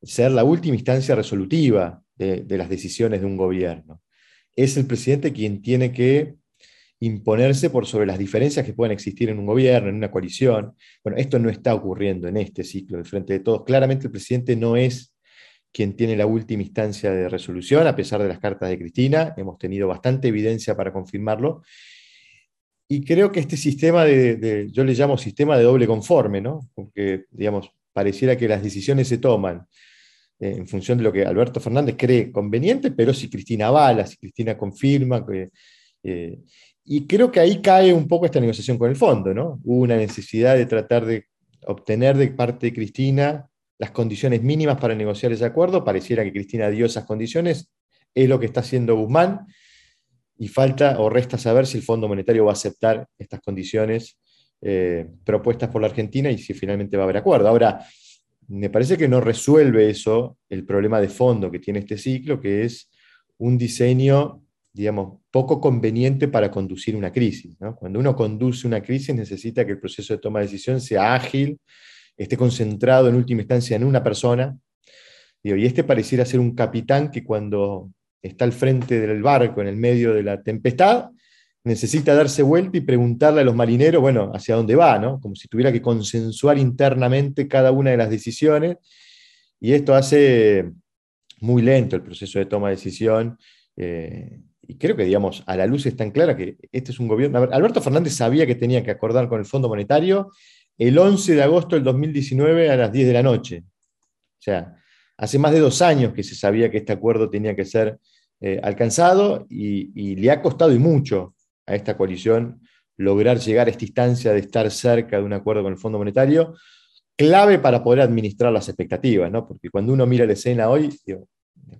ser la última instancia resolutiva de, las decisiones de un gobierno. Es el presidente quien tiene que imponerse por sobre las diferencias que puedan existir en un gobierno, en una coalición. Bueno, esto no está ocurriendo en este ciclo del Frente de Todos. Claramente el presidente no es quien tiene la última instancia de resolución, a pesar de las cartas de Cristina. Hemos tenido bastante evidencia para confirmarlo. Y creo que este sistema de, yo le llamo sistema de doble conforme, ¿no? Porque, digamos, pareciera que las decisiones se toman eh, en función de lo que Alberto Fernández cree conveniente, pero si Cristina avala, si Cristina confirma. Eh, y creo que ahí cae un poco esta negociación con el fondo, ¿no? Hubo una necesidad de tratar de obtener de parte de Cristina las condiciones mínimas para negociar ese acuerdo. Pareciera que Cristina dio esas condiciones. Es lo que está haciendo Guzmán. y falta o resta saber si el Fondo Monetario va a aceptar estas condiciones eh, propuestas por la Argentina y si finalmente va a haber acuerdo. Ahora, me parece que no resuelve eso el problema de fondo que tiene este ciclo, que es un diseño, digamos, poco conveniente para conducir una crisis. Cuando uno conduce una crisis necesita que el proceso de toma de decisión sea ágil, esté concentrado en última instancia en una persona. Y este pareciera ser un capitán que cuando está al frente del barco en el medio de la tempestad, necesita darse vuelta y preguntarle a los marineros, bueno, hacia dónde va, ¿no? Como si tuviera que consensuar internamente cada una de las decisiones. Y esto hace muy lento el proceso de toma de decisión. Eh, y creo que, digamos, a la luz es tan clara que este es un gobierno. Alberto Fernández sabía que tenía que acordar con el Fondo Monetario el 11 de agosto del 2019 a las 10 de la noche. O sea, hace más de dos años que se sabía que este acuerdo tenía que ser eh, alcanzado y, le ha costado y mucho a esta coalición lograr llegar a esta instancia de estar cerca de un acuerdo con el Fondo Monetario, clave para poder administrar las expectativas, ¿no? porque cuando uno mira la escena hoy,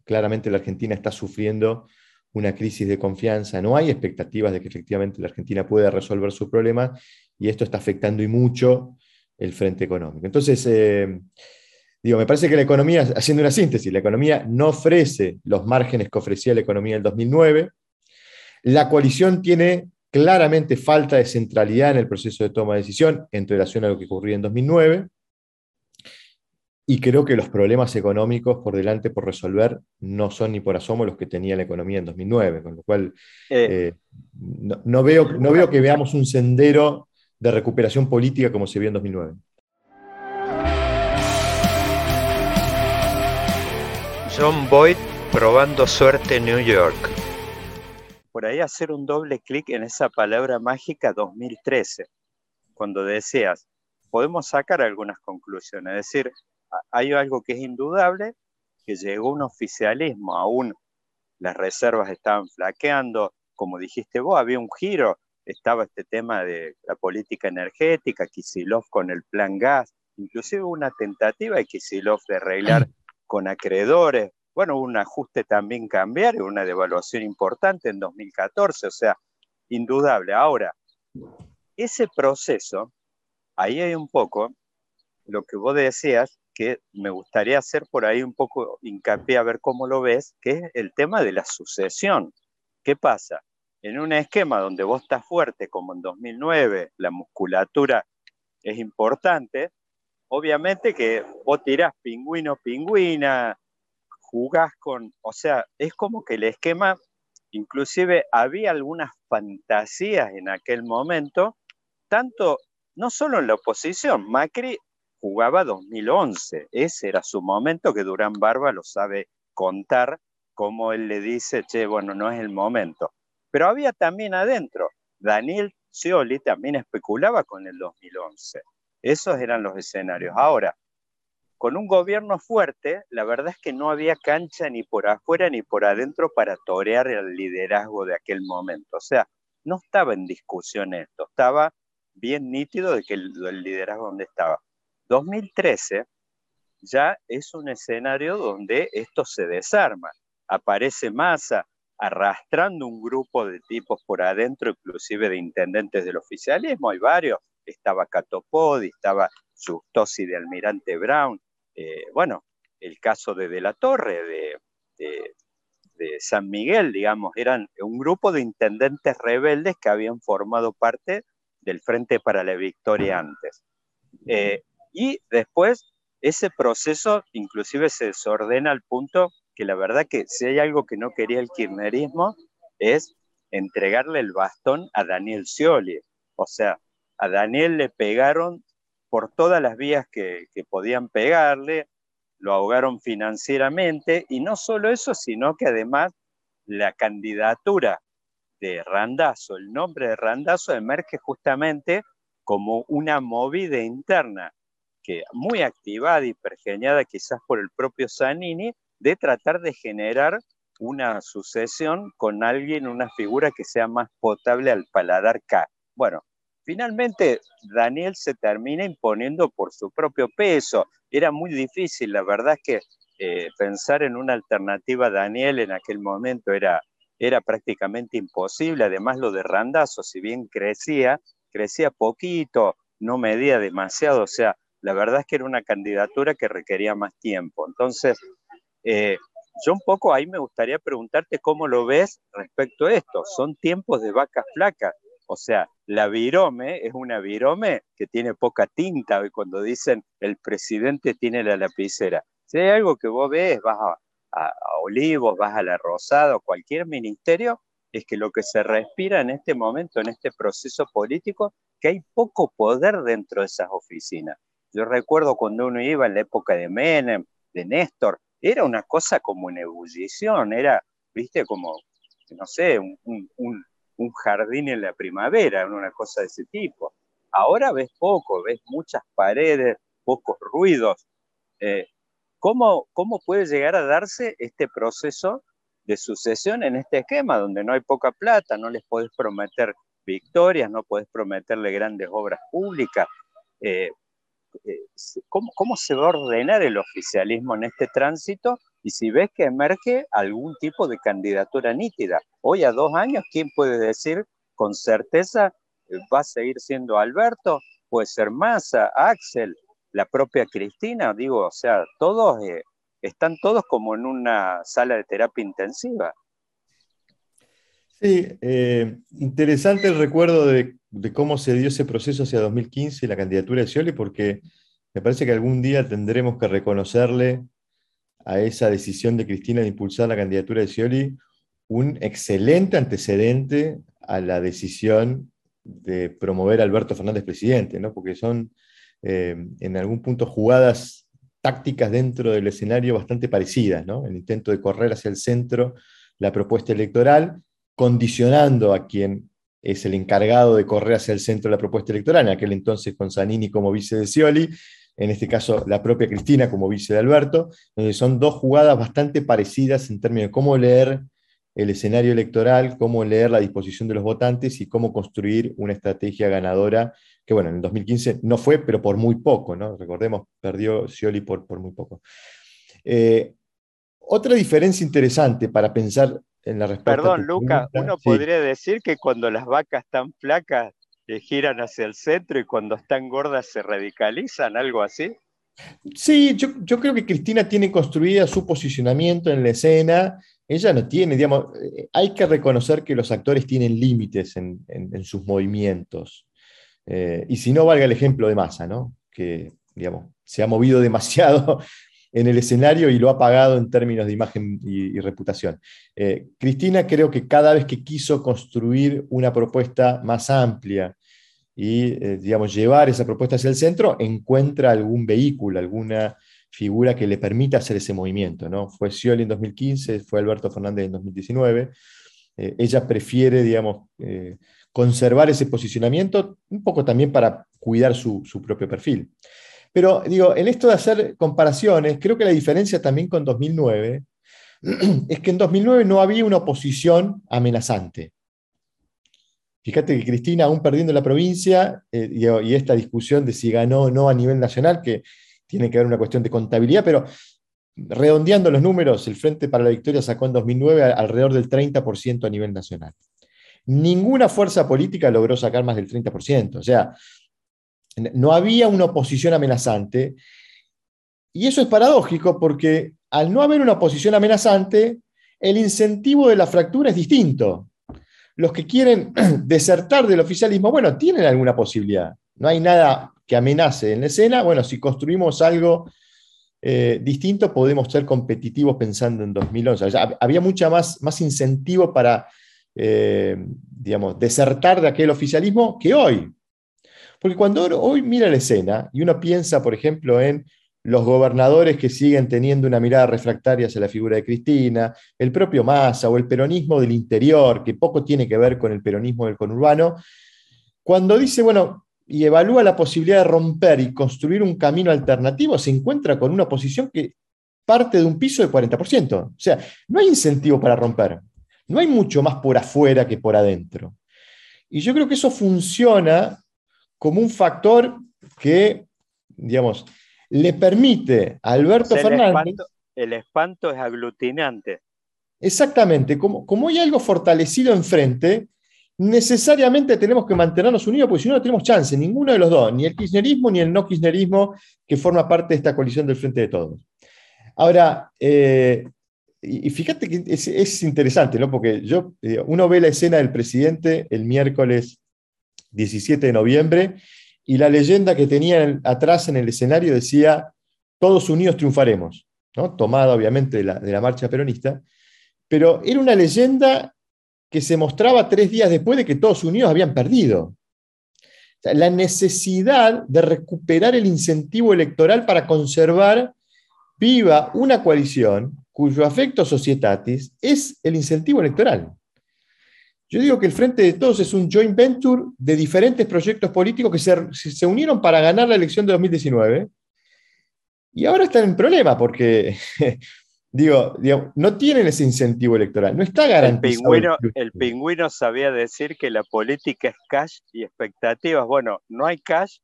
claramente la Argentina está sufriendo una crisis de confianza, no hay expectativas de que efectivamente la Argentina pueda resolver sus problemas y esto está afectando y mucho el frente económico. Entonces, eh, Digo, me parece que la economía, haciendo una síntesis, la economía no ofrece los márgenes que ofrecía la economía del 2009. La coalición tiene claramente falta de centralidad en el proceso de toma de decisión en relación a lo que ocurría en 2009. Y creo que los problemas económicos por delante por resolver no son ni por asomo los que tenía la economía en 2009, con lo cual eh, eh, no, veo, no veo que veamos un sendero de recuperación política como se vio en 2009. John Boyd probando suerte en New York. Por ahí hacer un doble clic en esa palabra mágica 2013, cuando deseas, podemos sacar algunas conclusiones. Es decir, hay algo que es indudable, que llegó un oficialismo, aún las reservas estaban flaqueando, como dijiste vos, había un giro, estaba este tema de la política energética, Kisilov con el plan gas, inclusive una tentativa de Kisilov de arreglar [clears throat] con acreedores. Bueno, un ajuste también cambiario, una devaluación importante en 2014, o sea, indudable. Ahora, ese proceso, ahí hay un poco lo que vos decías, que me gustaría hacer por ahí un poco hincapié a ver cómo lo ves, que es el tema de la sucesión. ¿Qué pasa? En un esquema donde vos estás fuerte, como en 2009, la musculatura es importante, obviamente que vos tirás pingüino, pingüina, jugás con, o sea, es como que el esquema, inclusive había algunas fantasías en aquel momento, tanto, no solo en la oposición, Macri jugaba 2011, ese era su momento que Durán Barba lo sabe contar, como él le dice, che, bueno, no es el momento. Pero había también adentro, Daniel Scioli también especulaba con el 2011. Esos eran los escenarios. Ahora, con un gobierno fuerte, la verdad es que no había cancha ni por afuera ni por adentro para torear el liderazgo de aquel momento. O sea, no estaba en discusión esto, estaba bien nítido de que el, liderazgo donde estaba. 2013 ya es un escenario donde esto se desarma. Aparece Massa arrastrando un grupo de tipos por adentro, inclusive de intendentes del oficialismo, hay varios, estaba Catopodi, estaba Justosi de Almirante Brown, eh, bueno, el caso de De la Torre, de, San Miguel, digamos, eran un grupo de intendentes rebeldes que habían formado parte del Frente para la Victoria antes. Eh, y después ese proceso inclusive se desordena al punto que la verdad que si hay algo que no quería el kirchnerismo es entregarle el bastón a Daniel Scioli. O sea, a Daniel le pegaron por todas las vías que, podían pegarle, lo ahogaron financieramente y no solo eso, sino que además la candidatura de Randazo, el nombre de Randazo emerge justamente como una movida interna que muy activada y pergeñada quizás por el propio Zanini de tratar de generar una sucesión con alguien, una figura que sea más potable al paladar K. Bueno, Finalmente, Daniel se termina imponiendo por su propio peso. Era muy difícil, la verdad es que eh, pensar en una alternativa a Daniel en aquel momento era, era prácticamente imposible. Además, lo de Randazo, si bien crecía, crecía poquito, no medía demasiado. O sea, la verdad es que era una candidatura que requería más tiempo. Entonces, eh, yo un poco ahí me gustaría preguntarte cómo lo ves respecto a esto. Son tiempos de vacas flacas. O sea, la virome es una virome que tiene poca tinta. Cuando dicen el presidente tiene la lapicera, si hay algo que vos ves, vas a, Olivos, vas a la Rosada, cualquier ministerio, es que lo que se respira en este momento, en este proceso político, que hay poco poder dentro de esas oficinas. Yo recuerdo cuando uno iba en la época de Menem, de Néstor, era una cosa como una ebullición, era, viste, como, no sé, un, jardín en la primavera, una cosa de ese tipo. Ahora ves poco, ves muchas paredes, pocos ruidos. Eh, ¿cómo, ¿Cómo puede llegar a darse este proceso de sucesión en este esquema, donde no hay poca plata, no les podés prometer victorias, no podés prometerle grandes obras públicas? Eh, ¿cómo, ¿cómo, se va a ordenar el oficialismo en este tránsito? Y si ves que emerge algún tipo de candidatura nítida. Hoy a dos años, ¿quién puede decir con certeza eh, va a seguir siendo Alberto? Puede ser Massa, Axel, la propia Cristina, digo, o sea, todos eh, están todos como en una sala de terapia intensiva. Sí, interesante el recuerdo de cómo se dio ese proceso hacia 2015 y la candidatura de Scioli, porque me parece que algún día tendremos que reconocerle a esa decisión de Cristina de impulsar la candidatura de Scioli un excelente antecedente a la decisión de promover a Alberto Fernández presidente, ¿no? porque son eh, en algún punto jugadas tácticas dentro del escenario bastante parecidas, ¿no? el intento de correr hacia el centro la propuesta electoral, condicionando a quien es el encargado de correr hacia el centro de la propuesta electoral, en aquel entonces con Zanini como vice de Scioli, en este caso la propia Cristina como vice de Alberto, donde son dos jugadas bastante parecidas en términos de cómo leer el escenario electoral, cómo leer la disposición de los votantes y cómo construir una estrategia ganadora, que bueno, en el 2015 no fue, pero por muy poco, ¿no? Recordemos, perdió Scioli por, por muy poco. Eh, otra diferencia interesante para pensar Perdón, Luca, uno podría decir que cuando las vacas están flacas eh, giran hacia el centro y cuando están gordas se radicalizan, algo así. Sí, yo, creo que Cristina tiene construida su posicionamiento en la escena. Ella no tiene, digamos, eh, hay que reconocer que los actores tienen límites en, sus movimientos. Eh, y si no, valga el ejemplo de Massa, ¿no? Que, digamos, se ha movido [laughs] demasiado en el escenario y lo ha pagado en términos de imagen y, reputación. Eh, Cristina creo que cada vez que quiso construir una propuesta más amplia y, eh, digamos, llevar esa propuesta hacia el centro, encuentra algún vehículo, alguna figura que le permita hacer ese movimiento. ¿no? Fue Scioli en 2015, fue Alberto Fernández en 2019. Eh, ella prefiere, digamos, conservar ese posicionamiento, un poco también para cuidar su, su propio perfil. Pero digo, en esto de hacer comparaciones, creo que la diferencia también con 2009 [clears throat] es que en 2009 no había una oposición amenazante. Fíjate que Cristina, aún perdiendo la provincia, eh, y, esta discusión de si ganó o no a nivel nacional, que tiene que ver una cuestión de contabilidad, pero redondeando los números, el Frente para la Victoria sacó en 2009 alrededor del 30% a nivel nacional. Ninguna fuerza política logró sacar más del 30%. O sea, no había una oposición amenazante. Y eso es paradójico porque al no haber una oposición amenazante, el incentivo de la fractura es distinto. Los que quieren [clears throat] desertar del oficialismo, bueno, tienen alguna posibilidad. No hay nada que amenace en la escena. Bueno, si construimos algo eh, distinto, podemos ser competitivos pensando en 2011. había mucha más, más incentivo para, eh, digamos, desertar de aquel oficialismo que hoy. Porque cuando hoy mira la escena y uno piensa, por ejemplo, en los gobernadores que siguen teniendo una mirada refractaria hacia la figura de Cristina, el propio Massa o el peronismo del interior, que poco tiene que ver con el peronismo del conurbano, cuando dice, bueno, y evalúa la posibilidad de romper y construir un camino alternativo, se encuentra con una posición que parte de un piso de 40%. O sea, no hay incentivo para romper. No hay mucho más por afuera que por adentro. Y yo creo que eso funciona como un factor que, digamos, le permite a Alberto Fernández. el espanto es aglutinante. exactamente, como, como hay algo fortalecido enfrente, necesariamente tenemos que mantenernos unidos, porque si no, no tenemos chance, ninguno de los dos, ni el kirchnerismo ni el no kirchnerismo que forma parte de esta coalición del Frente de Todos. Ahora, eh, y fíjate que es, interesante, ¿no? Porque yo, eh, uno ve la escena del presidente el miércoles 17 de noviembre y la leyenda que tenía atrás en el escenario decía, todos unidos triunfaremos, ¿no? tomada obviamente de la, de la marcha peronista, pero era una leyenda que se mostraba tres días después de que todos unidos habían perdido. la necesidad de recuperar el incentivo electoral para conservar viva una coalición cuyo afecto societatis es el incentivo electoral. Yo digo que el Frente de Todos es un joint venture de diferentes proyectos políticos que se, unieron para ganar la elección de 2019 y ahora están en problema porque, [laughs] digo, no tienen ese incentivo electoral, no está garantizado. El pingüino, el pingüino sabía decir que la política es cash y expectativas. Bueno, no hay cash,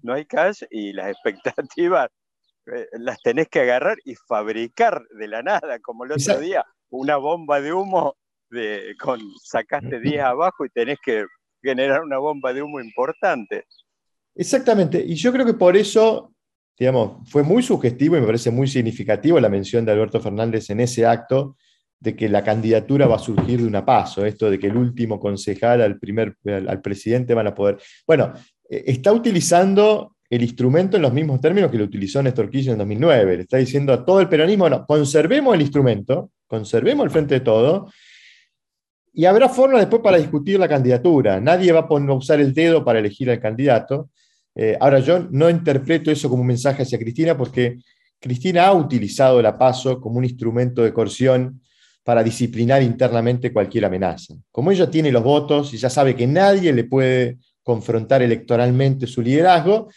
no hay cash y las [laughs] expectativas eh, las tenés que agarrar y fabricar de la nada, como el otro día, una bomba de humo, de, con, sacaste [laughs] 10 abajo y tenés que generar una bomba de humo importante. Exactamente, y yo creo que por eso, digamos, fue muy sugestivo y me parece muy significativo la mención de Alberto Fernández en ese acto de que la candidatura va a surgir de una paso, esto de que el último concejal al primer al presidente van a poder. Bueno, eh, está utilizando el instrumento en los mismos términos que lo utilizó Néstor Kirchner en 2009. Le está diciendo a todo el peronismo, no, conservemos el instrumento, conservemos el frente de todo, y habrá forma después para discutir la candidatura. Nadie va a usar el dedo para elegir al candidato. Eh, ahora, yo no interpreto eso como un mensaje hacia Cristina porque Cristina ha utilizado la PASO como un instrumento de coerción para disciplinar internamente cualquier amenaza. Como ella tiene los votos y ya sabe que nadie le puede confrontar electoralmente su liderazgo,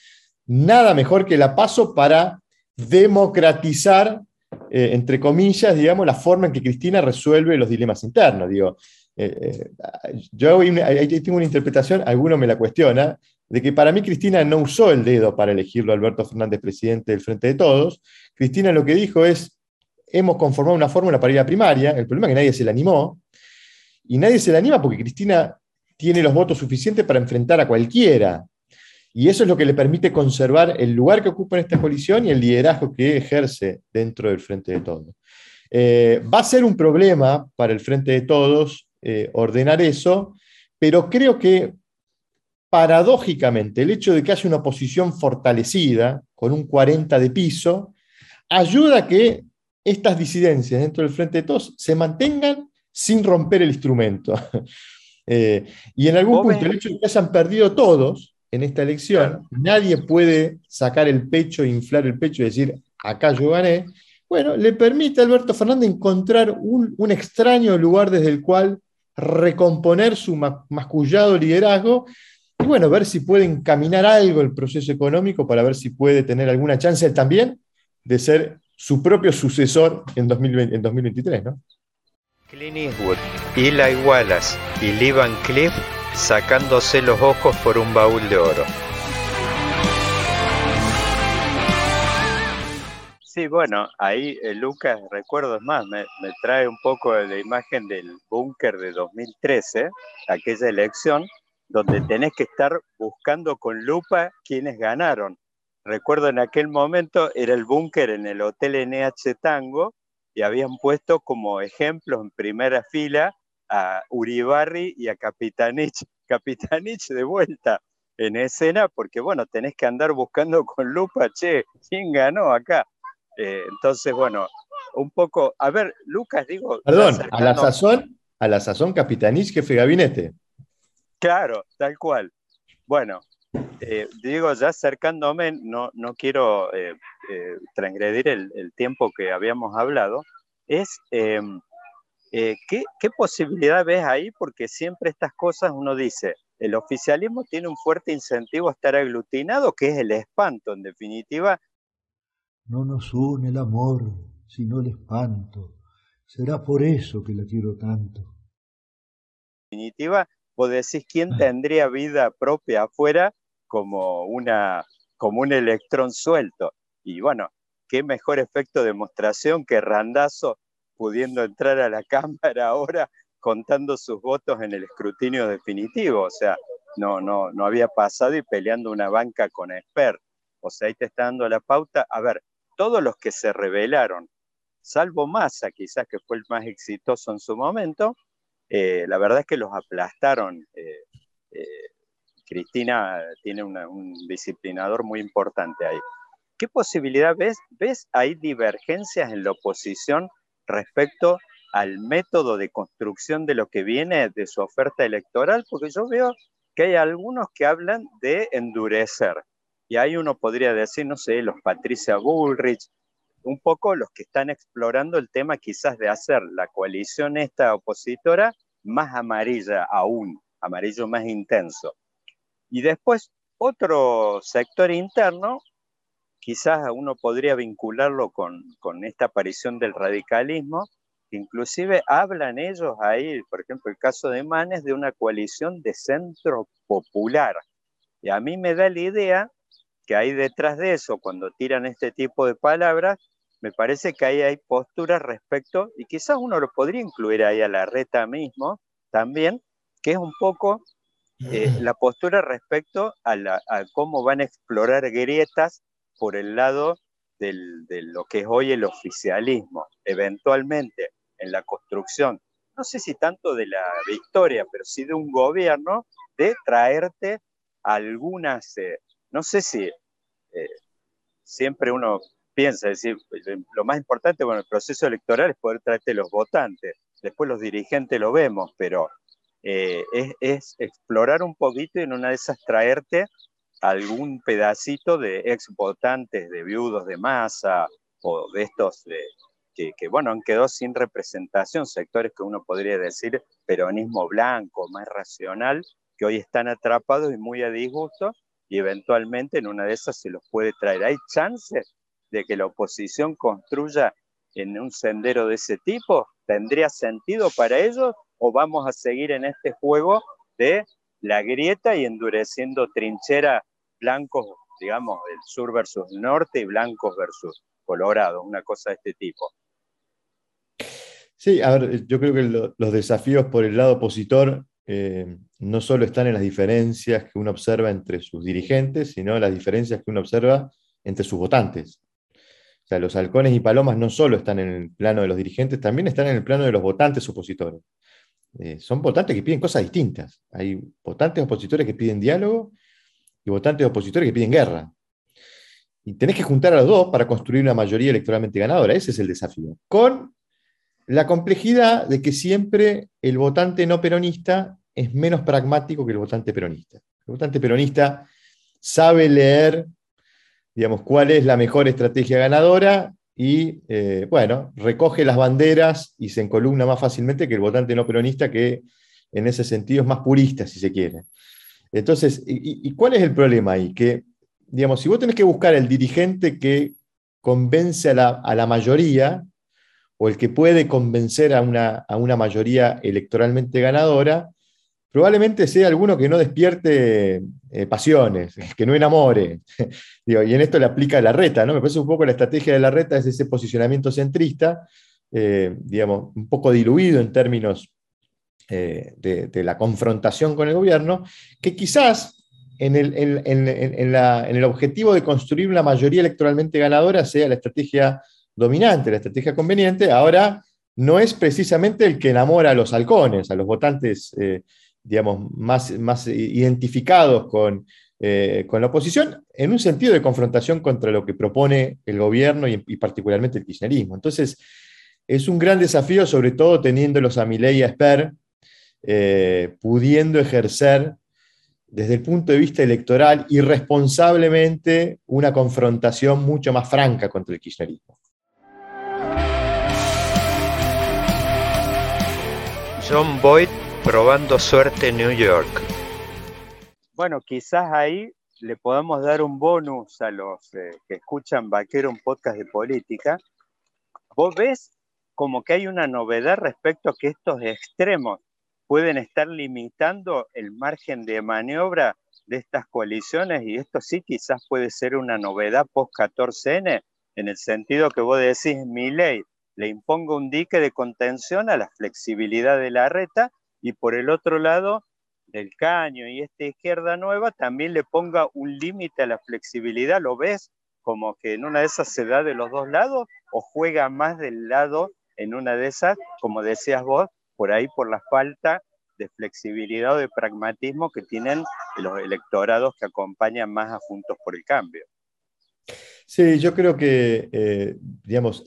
nada mejor que la paso para democratizar, eh, entre comillas, digamos, la forma en que Cristina resuelve los dilemas internos. Digo, eh, eh, yo tengo una interpretación, alguno me la cuestiona, de que para mí Cristina no usó el dedo para elegirlo Alberto Fernández presidente del Frente de Todos. Cristina lo que dijo es, hemos conformado una fórmula para ir a primaria, el problema es que nadie se la animó, y nadie se la anima porque Cristina tiene los votos suficientes para enfrentar a cualquiera. Y eso es lo que le permite conservar el lugar que ocupa en esta coalición y el liderazgo que ejerce dentro del Frente de Todos. Eh, va a ser un problema para el Frente de Todos eh, ordenar eso, pero creo que paradójicamente el hecho de que haya una oposición fortalecida, con un 40 de piso, ayuda a que estas disidencias dentro del Frente de Todos se mantengan sin romper el instrumento. [laughs] Eh, y en algún punto, el hecho de que hayan perdido todos, en esta elección, nadie puede sacar el pecho, inflar el pecho y decir, acá yo gané, bueno, le permite a Alberto Fernández encontrar un, extraño lugar desde el cual recomponer su mascullado liderazgo y bueno, ver si puede encaminar algo el proceso económico para ver si puede tener alguna chance también de ser su propio sucesor en, 2020, en 2023, ¿no? Clint Eastwood, Eli Wallace y Lee Van Cliff sacándose los ojos por un baúl de oro. Sí, bueno, ahí eh, Lucas, recuerdo más, me, trae un poco la imagen del búnker de 2013, aquella elección, donde tenés que estar buscando con lupa quiénes ganaron. Recuerdo en aquel momento era el búnker en el Hotel NH Tango y habían puesto como ejemplos en primera fila a Uribarri y a Capitanich, [laughs] Capitanich de vuelta en escena, porque bueno, tenés que andar buscando con lupa, che, ¿quién ganó acá? Eh, entonces, bueno, un poco, a ver, Lucas, digo... Perdón, a la sazón, a la sazón Capitanich, jefe de gabinete. Claro, tal cual. Bueno, eh, digo, ya acercándome, no, no quiero eh, transgredir el, el, tiempo que habíamos hablado, es em, eh, ¿qué, posibilidad ves ahí? Porque siempre estas cosas uno dice, el oficialismo tiene un fuerte incentivo a estar aglutinado, que es el espanto, en definitiva. No nos une el amor, sino el espanto. Será por eso que la quiero tanto. En definitiva, vos decís, ¿quién ah. tendría vida propia afuera como, una, como un electrón suelto? Y bueno, qué mejor efecto de demostración que Randazo pudiendo entrar a la [laughs] Cámara ahora contando sus votos en el escrutinio definitivo. O sea, no, no, no había pasado y peleando una banca con Esper. O sea, ahí te está dando la pauta. A ver, todos los que se rebelaron, salvo Massa, quizás que fue el más exitoso en su momento, eh, la verdad es que los aplastaron. Eh, eh, Cristina tiene un disciplinador muy importante ahí. ¿Qué posibilidad ves? ¿Ves hay divergencias en la oposición respecto al método de construcción de lo que viene de su oferta electoral? Porque yo veo que hay algunos que hablan de endurecer. Y ahí uno podría decir, no sé, los Patricia Bullrich, un poco los que están explorando el tema quizás de hacer la coalición esta opositora más amarilla aún, amarillo más intenso. Y después otro sector interno, quizás uno podría vincularlo con, con esta aparición del radicalismo, inclusive hablan ellos ahí, por ejemplo, el caso de Manes, de una coalición de centro popular. Y a mí me da la idea que ahí detrás de eso, cuando tiran este tipo de palabras, me parece que ahí hay posturas respecto, y quizás uno lo podría incluir ahí a la reta mismo también, que es un poco eh, la postura respecto a, cómo van a explorar grietas por el lado de lo que es hoy el oficialismo, eventualmente en la construcción, no sé si tanto de la victoria, pero sí de un gobierno, de traerte algunas, eh, no sé si eh, siempre uno piensa, decir, lo más importante, bueno, el proceso electoral es poder traerte los votantes, después los dirigentes lo vemos, pero eh, es, explorar un poquito y en una de esas traerte algún pedacito de ex votantes, de viudos de masa o de estos de, que, bueno, han quedado sin representación, sectores que uno podría decir peronismo blanco, más racional, que hoy están atrapados y muy a disgusto, y eventualmente en una de esas se los puede traer. ¿Hay chances de que la oposición construya en un sendero de ese tipo? ¿Tendría sentido para ellos o vamos a seguir en este juego de la grieta y endureciendo trinchera blancos, digamos, del sur versus norte y blancos versus Colorado, una cosa de este tipo? Sí, a ver, yo creo que los desafíos por el lado opositor eh, no solo están en las diferencias que uno observa entre sus dirigentes, sino en las diferencias que uno observa entre sus votantes. O sea, los halcones y palomas no solo están en el plano de los dirigentes, también están en el plano de los votantes opositores. Eh, son votantes que piden cosas distintas. Hay votantes opositores que piden diálogo y votantes opositores que piden guerra. Y tenés que juntar a los dos para construir una mayoría electoralmente ganadora. Ese es el desafío. Con la complejidad de que siempre el votante no peronista es menos pragmático que el votante peronista. El votante peronista sabe leer, digamos, cuál es la mejor estrategia ganadora y, eh, bueno, recoge las banderas y se encolumna más fácilmente que el votante no peronista, que en ese sentido es más purista, si se quiere. Entonces, ¿y, cuál es el problema ahí? Que, digamos, si vos tenés que buscar el dirigente que convence a la, a la mayoría, o el que puede convencer a una, a una mayoría electoralmente ganadora, probablemente sea alguno que no despierte eh, pasiones, que no enamore. [laughs] y en esto le aplica la reta, ¿no? Me parece un poco la estrategia de la reta es ese posicionamiento centrista, eh, digamos, un poco diluido en términos eh, de, la confrontación con el gobierno, que quizás en el, en el objetivo de construir una mayoría electoralmente ganadora sea la estrategia dominante, la estrategia conveniente, ahora no es precisamente el que enamora a los halcones, a los votantes, eh, digamos, más, más identificados con, eh, con, la oposición, en un sentido de confrontación contra lo que propone el gobierno y, particularmente el kirchnerismo. Entonces, es un gran desafío, sobre todo teniéndolos a Milei y a Esper, eh, pudiendo ejercer desde el punto de vista electoral irresponsablemente una confrontación mucho más franca contra el kirchnerismo. John Boyd probando suerte en New York. Bueno, quizás ahí le podamos dar un bonus a los eh, que escuchan Vaquero, un podcast de política. Vos ves como que hay una novedad respecto a que estos extremos pueden estar limitando el margen de maniobra de estas coaliciones y esto sí quizás puede ser una novedad post 14N en el sentido que vos decís, mi ley le imponga un dique de contención a la flexibilidad de la reta y por el otro lado del caño y esta izquierda nueva también le ponga un límite a la flexibilidad. ¿Lo ves como que en una de esas se da de los dos lados o juega más del lado en una de esas, como decías vos, por ahí por la falta de flexibilidad o de pragmatismo que tienen los electorados que acompañan más a Juntos por el Cambio? Sí, yo creo que, eh, digamos,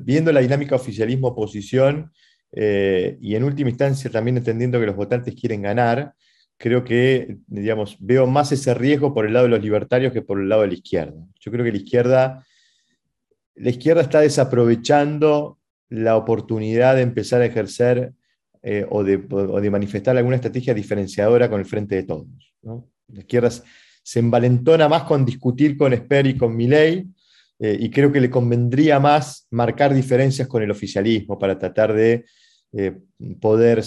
viendo la dinámica oficialismo-oposición eh, y en última instancia también entendiendo que los votantes quieren ganar, creo que, digamos, veo más ese riesgo por el lado de los libertarios que por el lado de la izquierda. Yo creo que la izquierda, la izquierda está desaprovechando la oportunidad de empezar a ejercer eh, o, de, manifestar alguna estrategia diferenciadora con el frente de todos. La izquierda se envalentona más con discutir con Esper y con Milley, eh, y creo que le convendría más marcar diferencias con el oficialismo para tratar de eh, poder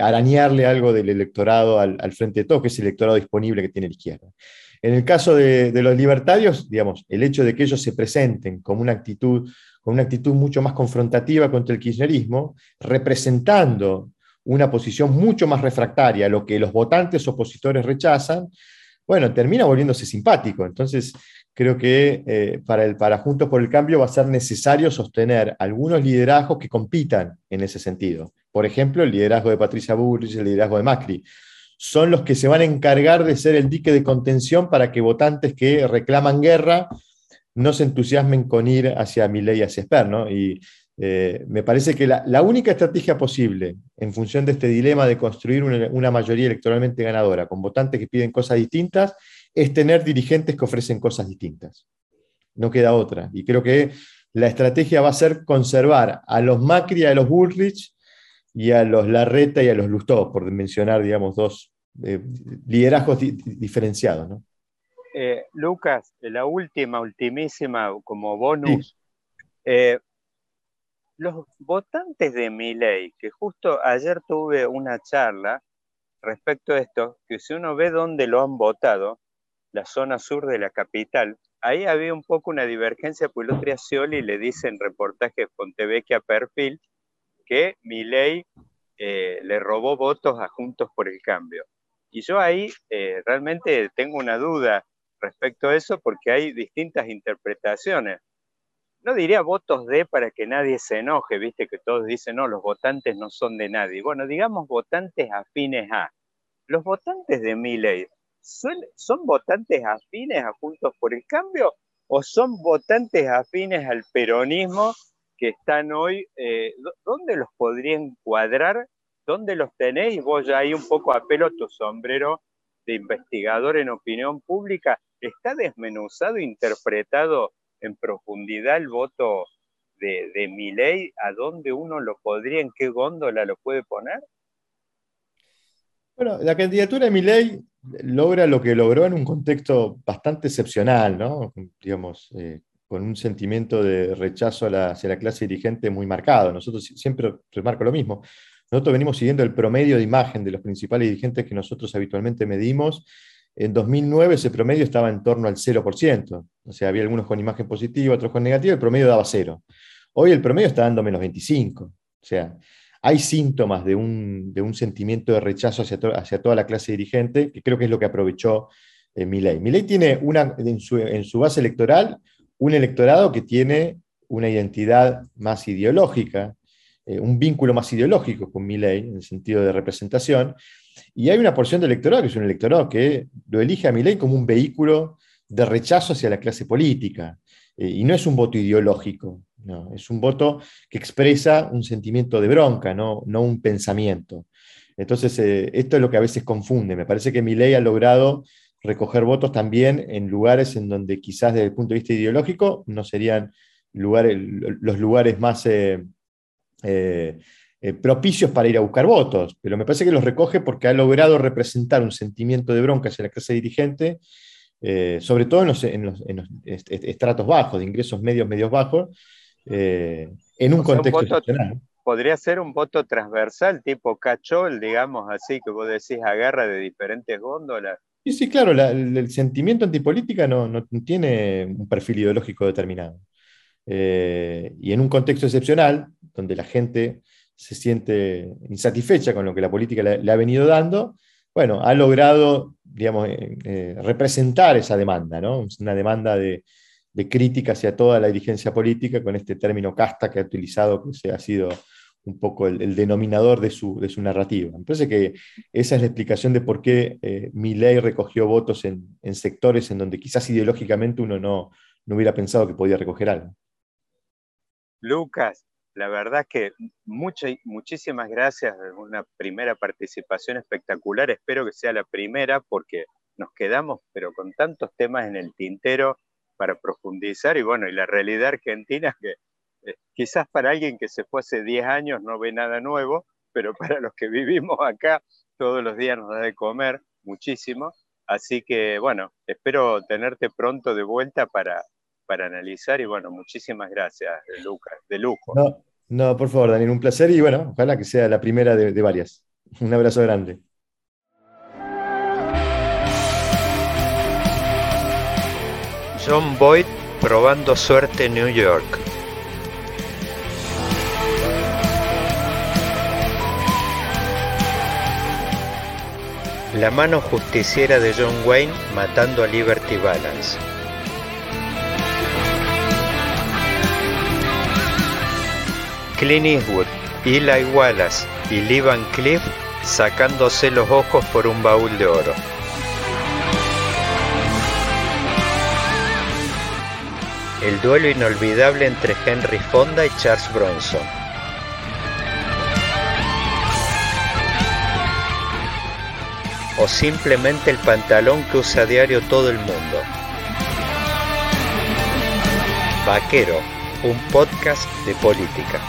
arañarle algo del electorado al, frente de todo, que es el electorado disponible que tiene la izquierda. En el caso de, los libertarios, digamos, el hecho de que ellos se presenten como una actitud, con una actitud mucho más confrontativa contra el kirchnerismo, representando una posición mucho más refractaria a lo que los votantes opositores rechazan, bueno, termina volviéndose simpático. Entonces, creo que eh, para, el, para Juntos por el Cambio va a ser necesario sostener algunos liderazgos que compitan en ese sentido. Por ejemplo, el liderazgo de Patricia Bullrich, el liderazgo de Macri. Son los que se van a encargar de ser el dique de contención para que votantes que reclaman guerra no se entusiasmen con ir hacia Milei y hacia Esper, eh, me parece que la, única estrategia posible en función de este dilema de construir una, mayoría electoralmente ganadora con votantes que piden cosas distintas es tener dirigentes que ofrecen cosas distintas. No queda otra. Y creo que la estrategia va a ser conservar a los Macri, a los Bullrich y a los Larreta y a los Lustó, por mencionar, digamos, dos eh, liderazgos diferenciados. Eh, Lucas, la última, ultimísima, como bonus los votantes de mi ley, que justo ayer tuve una charla respecto a esto, que si uno ve dónde lo han votado, la zona sur de la capital, ahí había un poco una divergencia, pues el Scioli le dice en reportaje Fontevecchia Perfil que mi ley eh, le robó votos a Juntos por el Cambio. Y yo ahí eh, realmente tengo una duda respecto a eso porque hay distintas interpretaciones no diría votos de para que nadie se enoje, viste que todos dicen, no, los votantes no son de nadie. Bueno, digamos votantes afines a. Los votantes de mi ley, ¿son, ¿son votantes afines a Juntos por el Cambio o son votantes afines al peronismo que están hoy? Eh, ¿Dónde los podrían cuadrar? ¿Dónde los tenéis? Vos ya hay un poco apelo a tu sombrero de investigador en opinión pública. ¿Está desmenuzado, interpretado en profundidad el voto de, de ¿a dónde uno lo podría, en qué góndola lo puede poner? Bueno, la candidatura de mi ley logra lo que logró en un contexto bastante excepcional, ¿no? Digamos, eh, con un sentimiento de rechazo hacia la clase dirigente muy marcado. Nosotros siempre remarco lo mismo. Nosotros venimos siguiendo el promedio de imagen de los principales dirigentes que nosotros habitualmente medimos en 2009 ese promedio estaba en torno al 0%, o sea, había algunos con imagen positiva, otros con negativa, el promedio daba 0. Hoy el promedio está dando menos 25, o sea, hay síntomas de un, sentimiento de rechazo hacia, hacia, toda la clase dirigente, que creo que es lo que aprovechó eh, Milei. Milei tiene una, en su, base electoral un electorado que tiene una identidad más ideológica, eh, un vínculo más ideológico con Milei en el sentido de representación, y hay una porción del electorado que es un electorado que lo elige a Milei como un vehículo de rechazo hacia la clase política. Eh, y no es un voto ideológico, no, es un voto que expresa un sentimiento de bronca, no, no un pensamiento. Entonces, eh, esto es lo que a veces confunde. Me parece que Milei ha logrado recoger votos también en lugares en donde quizás desde el punto de vista ideológico no serían lugares, los lugares más eh, propicios para ir a buscar votos, pero me parece que los recoge porque ha logrado representar un sentimiento de bronca hacia la clase dirigente, eh, sobre todo en los, estratos bajos, de ingresos medios, medios bajos, eh, en un contexto Podría ser un voto transversal, tipo cachol, digamos así, que vos decís agarra de diferentes góndolas. Sí, sí, claro, el, sentimiento antipolítica no, no tiene un perfil ideológico determinado. Eh, y en un contexto excepcional, donde la gente se siente insatisfecha con lo que la política le, ha venido dando, bueno, ha logrado, digamos, eh, eh, representar esa demanda, ¿no? Una demanda de, crítica hacia toda la dirigencia política con este término casta que ha utilizado, que se ha sido un poco el, denominador de su, de su, narrativa. Entonces que esa es la explicación de por qué eh, recogió votos en, sectores en donde quizás ideológicamente uno no, no hubiera pensado que podía recoger algo. Lucas, la verdad que muchísimas gracias, una primera participación espectacular, espero que sea la primera porque nos quedamos pero con tantos temas en el tintero para profundizar y bueno, y la realidad argentina que eh, quizás para alguien que se fue hace 10 años no ve nada nuevo, pero para los que vivimos acá todos los días nos da de comer muchísimo, así que bueno, espero tenerte pronto de vuelta para, para analizar y bueno, muchísimas gracias, Lucas, de lujo. No, no, por favor, Daniel, un placer y bueno, ojalá que sea la primera de, de varias. Un abrazo grande. John Boyd probando suerte en New York. La mano justiciera de John Wayne matando a Liberty Balance. Clint Eastwood, Eli Wallace y Lee Van Cliff sacándose los ojos por un baúl de oro. El duelo inolvidable entre Henry Fonda y Charles Bronson. O simplemente el pantalón que usa a diario todo el mundo. Vaquero, un podcast de política.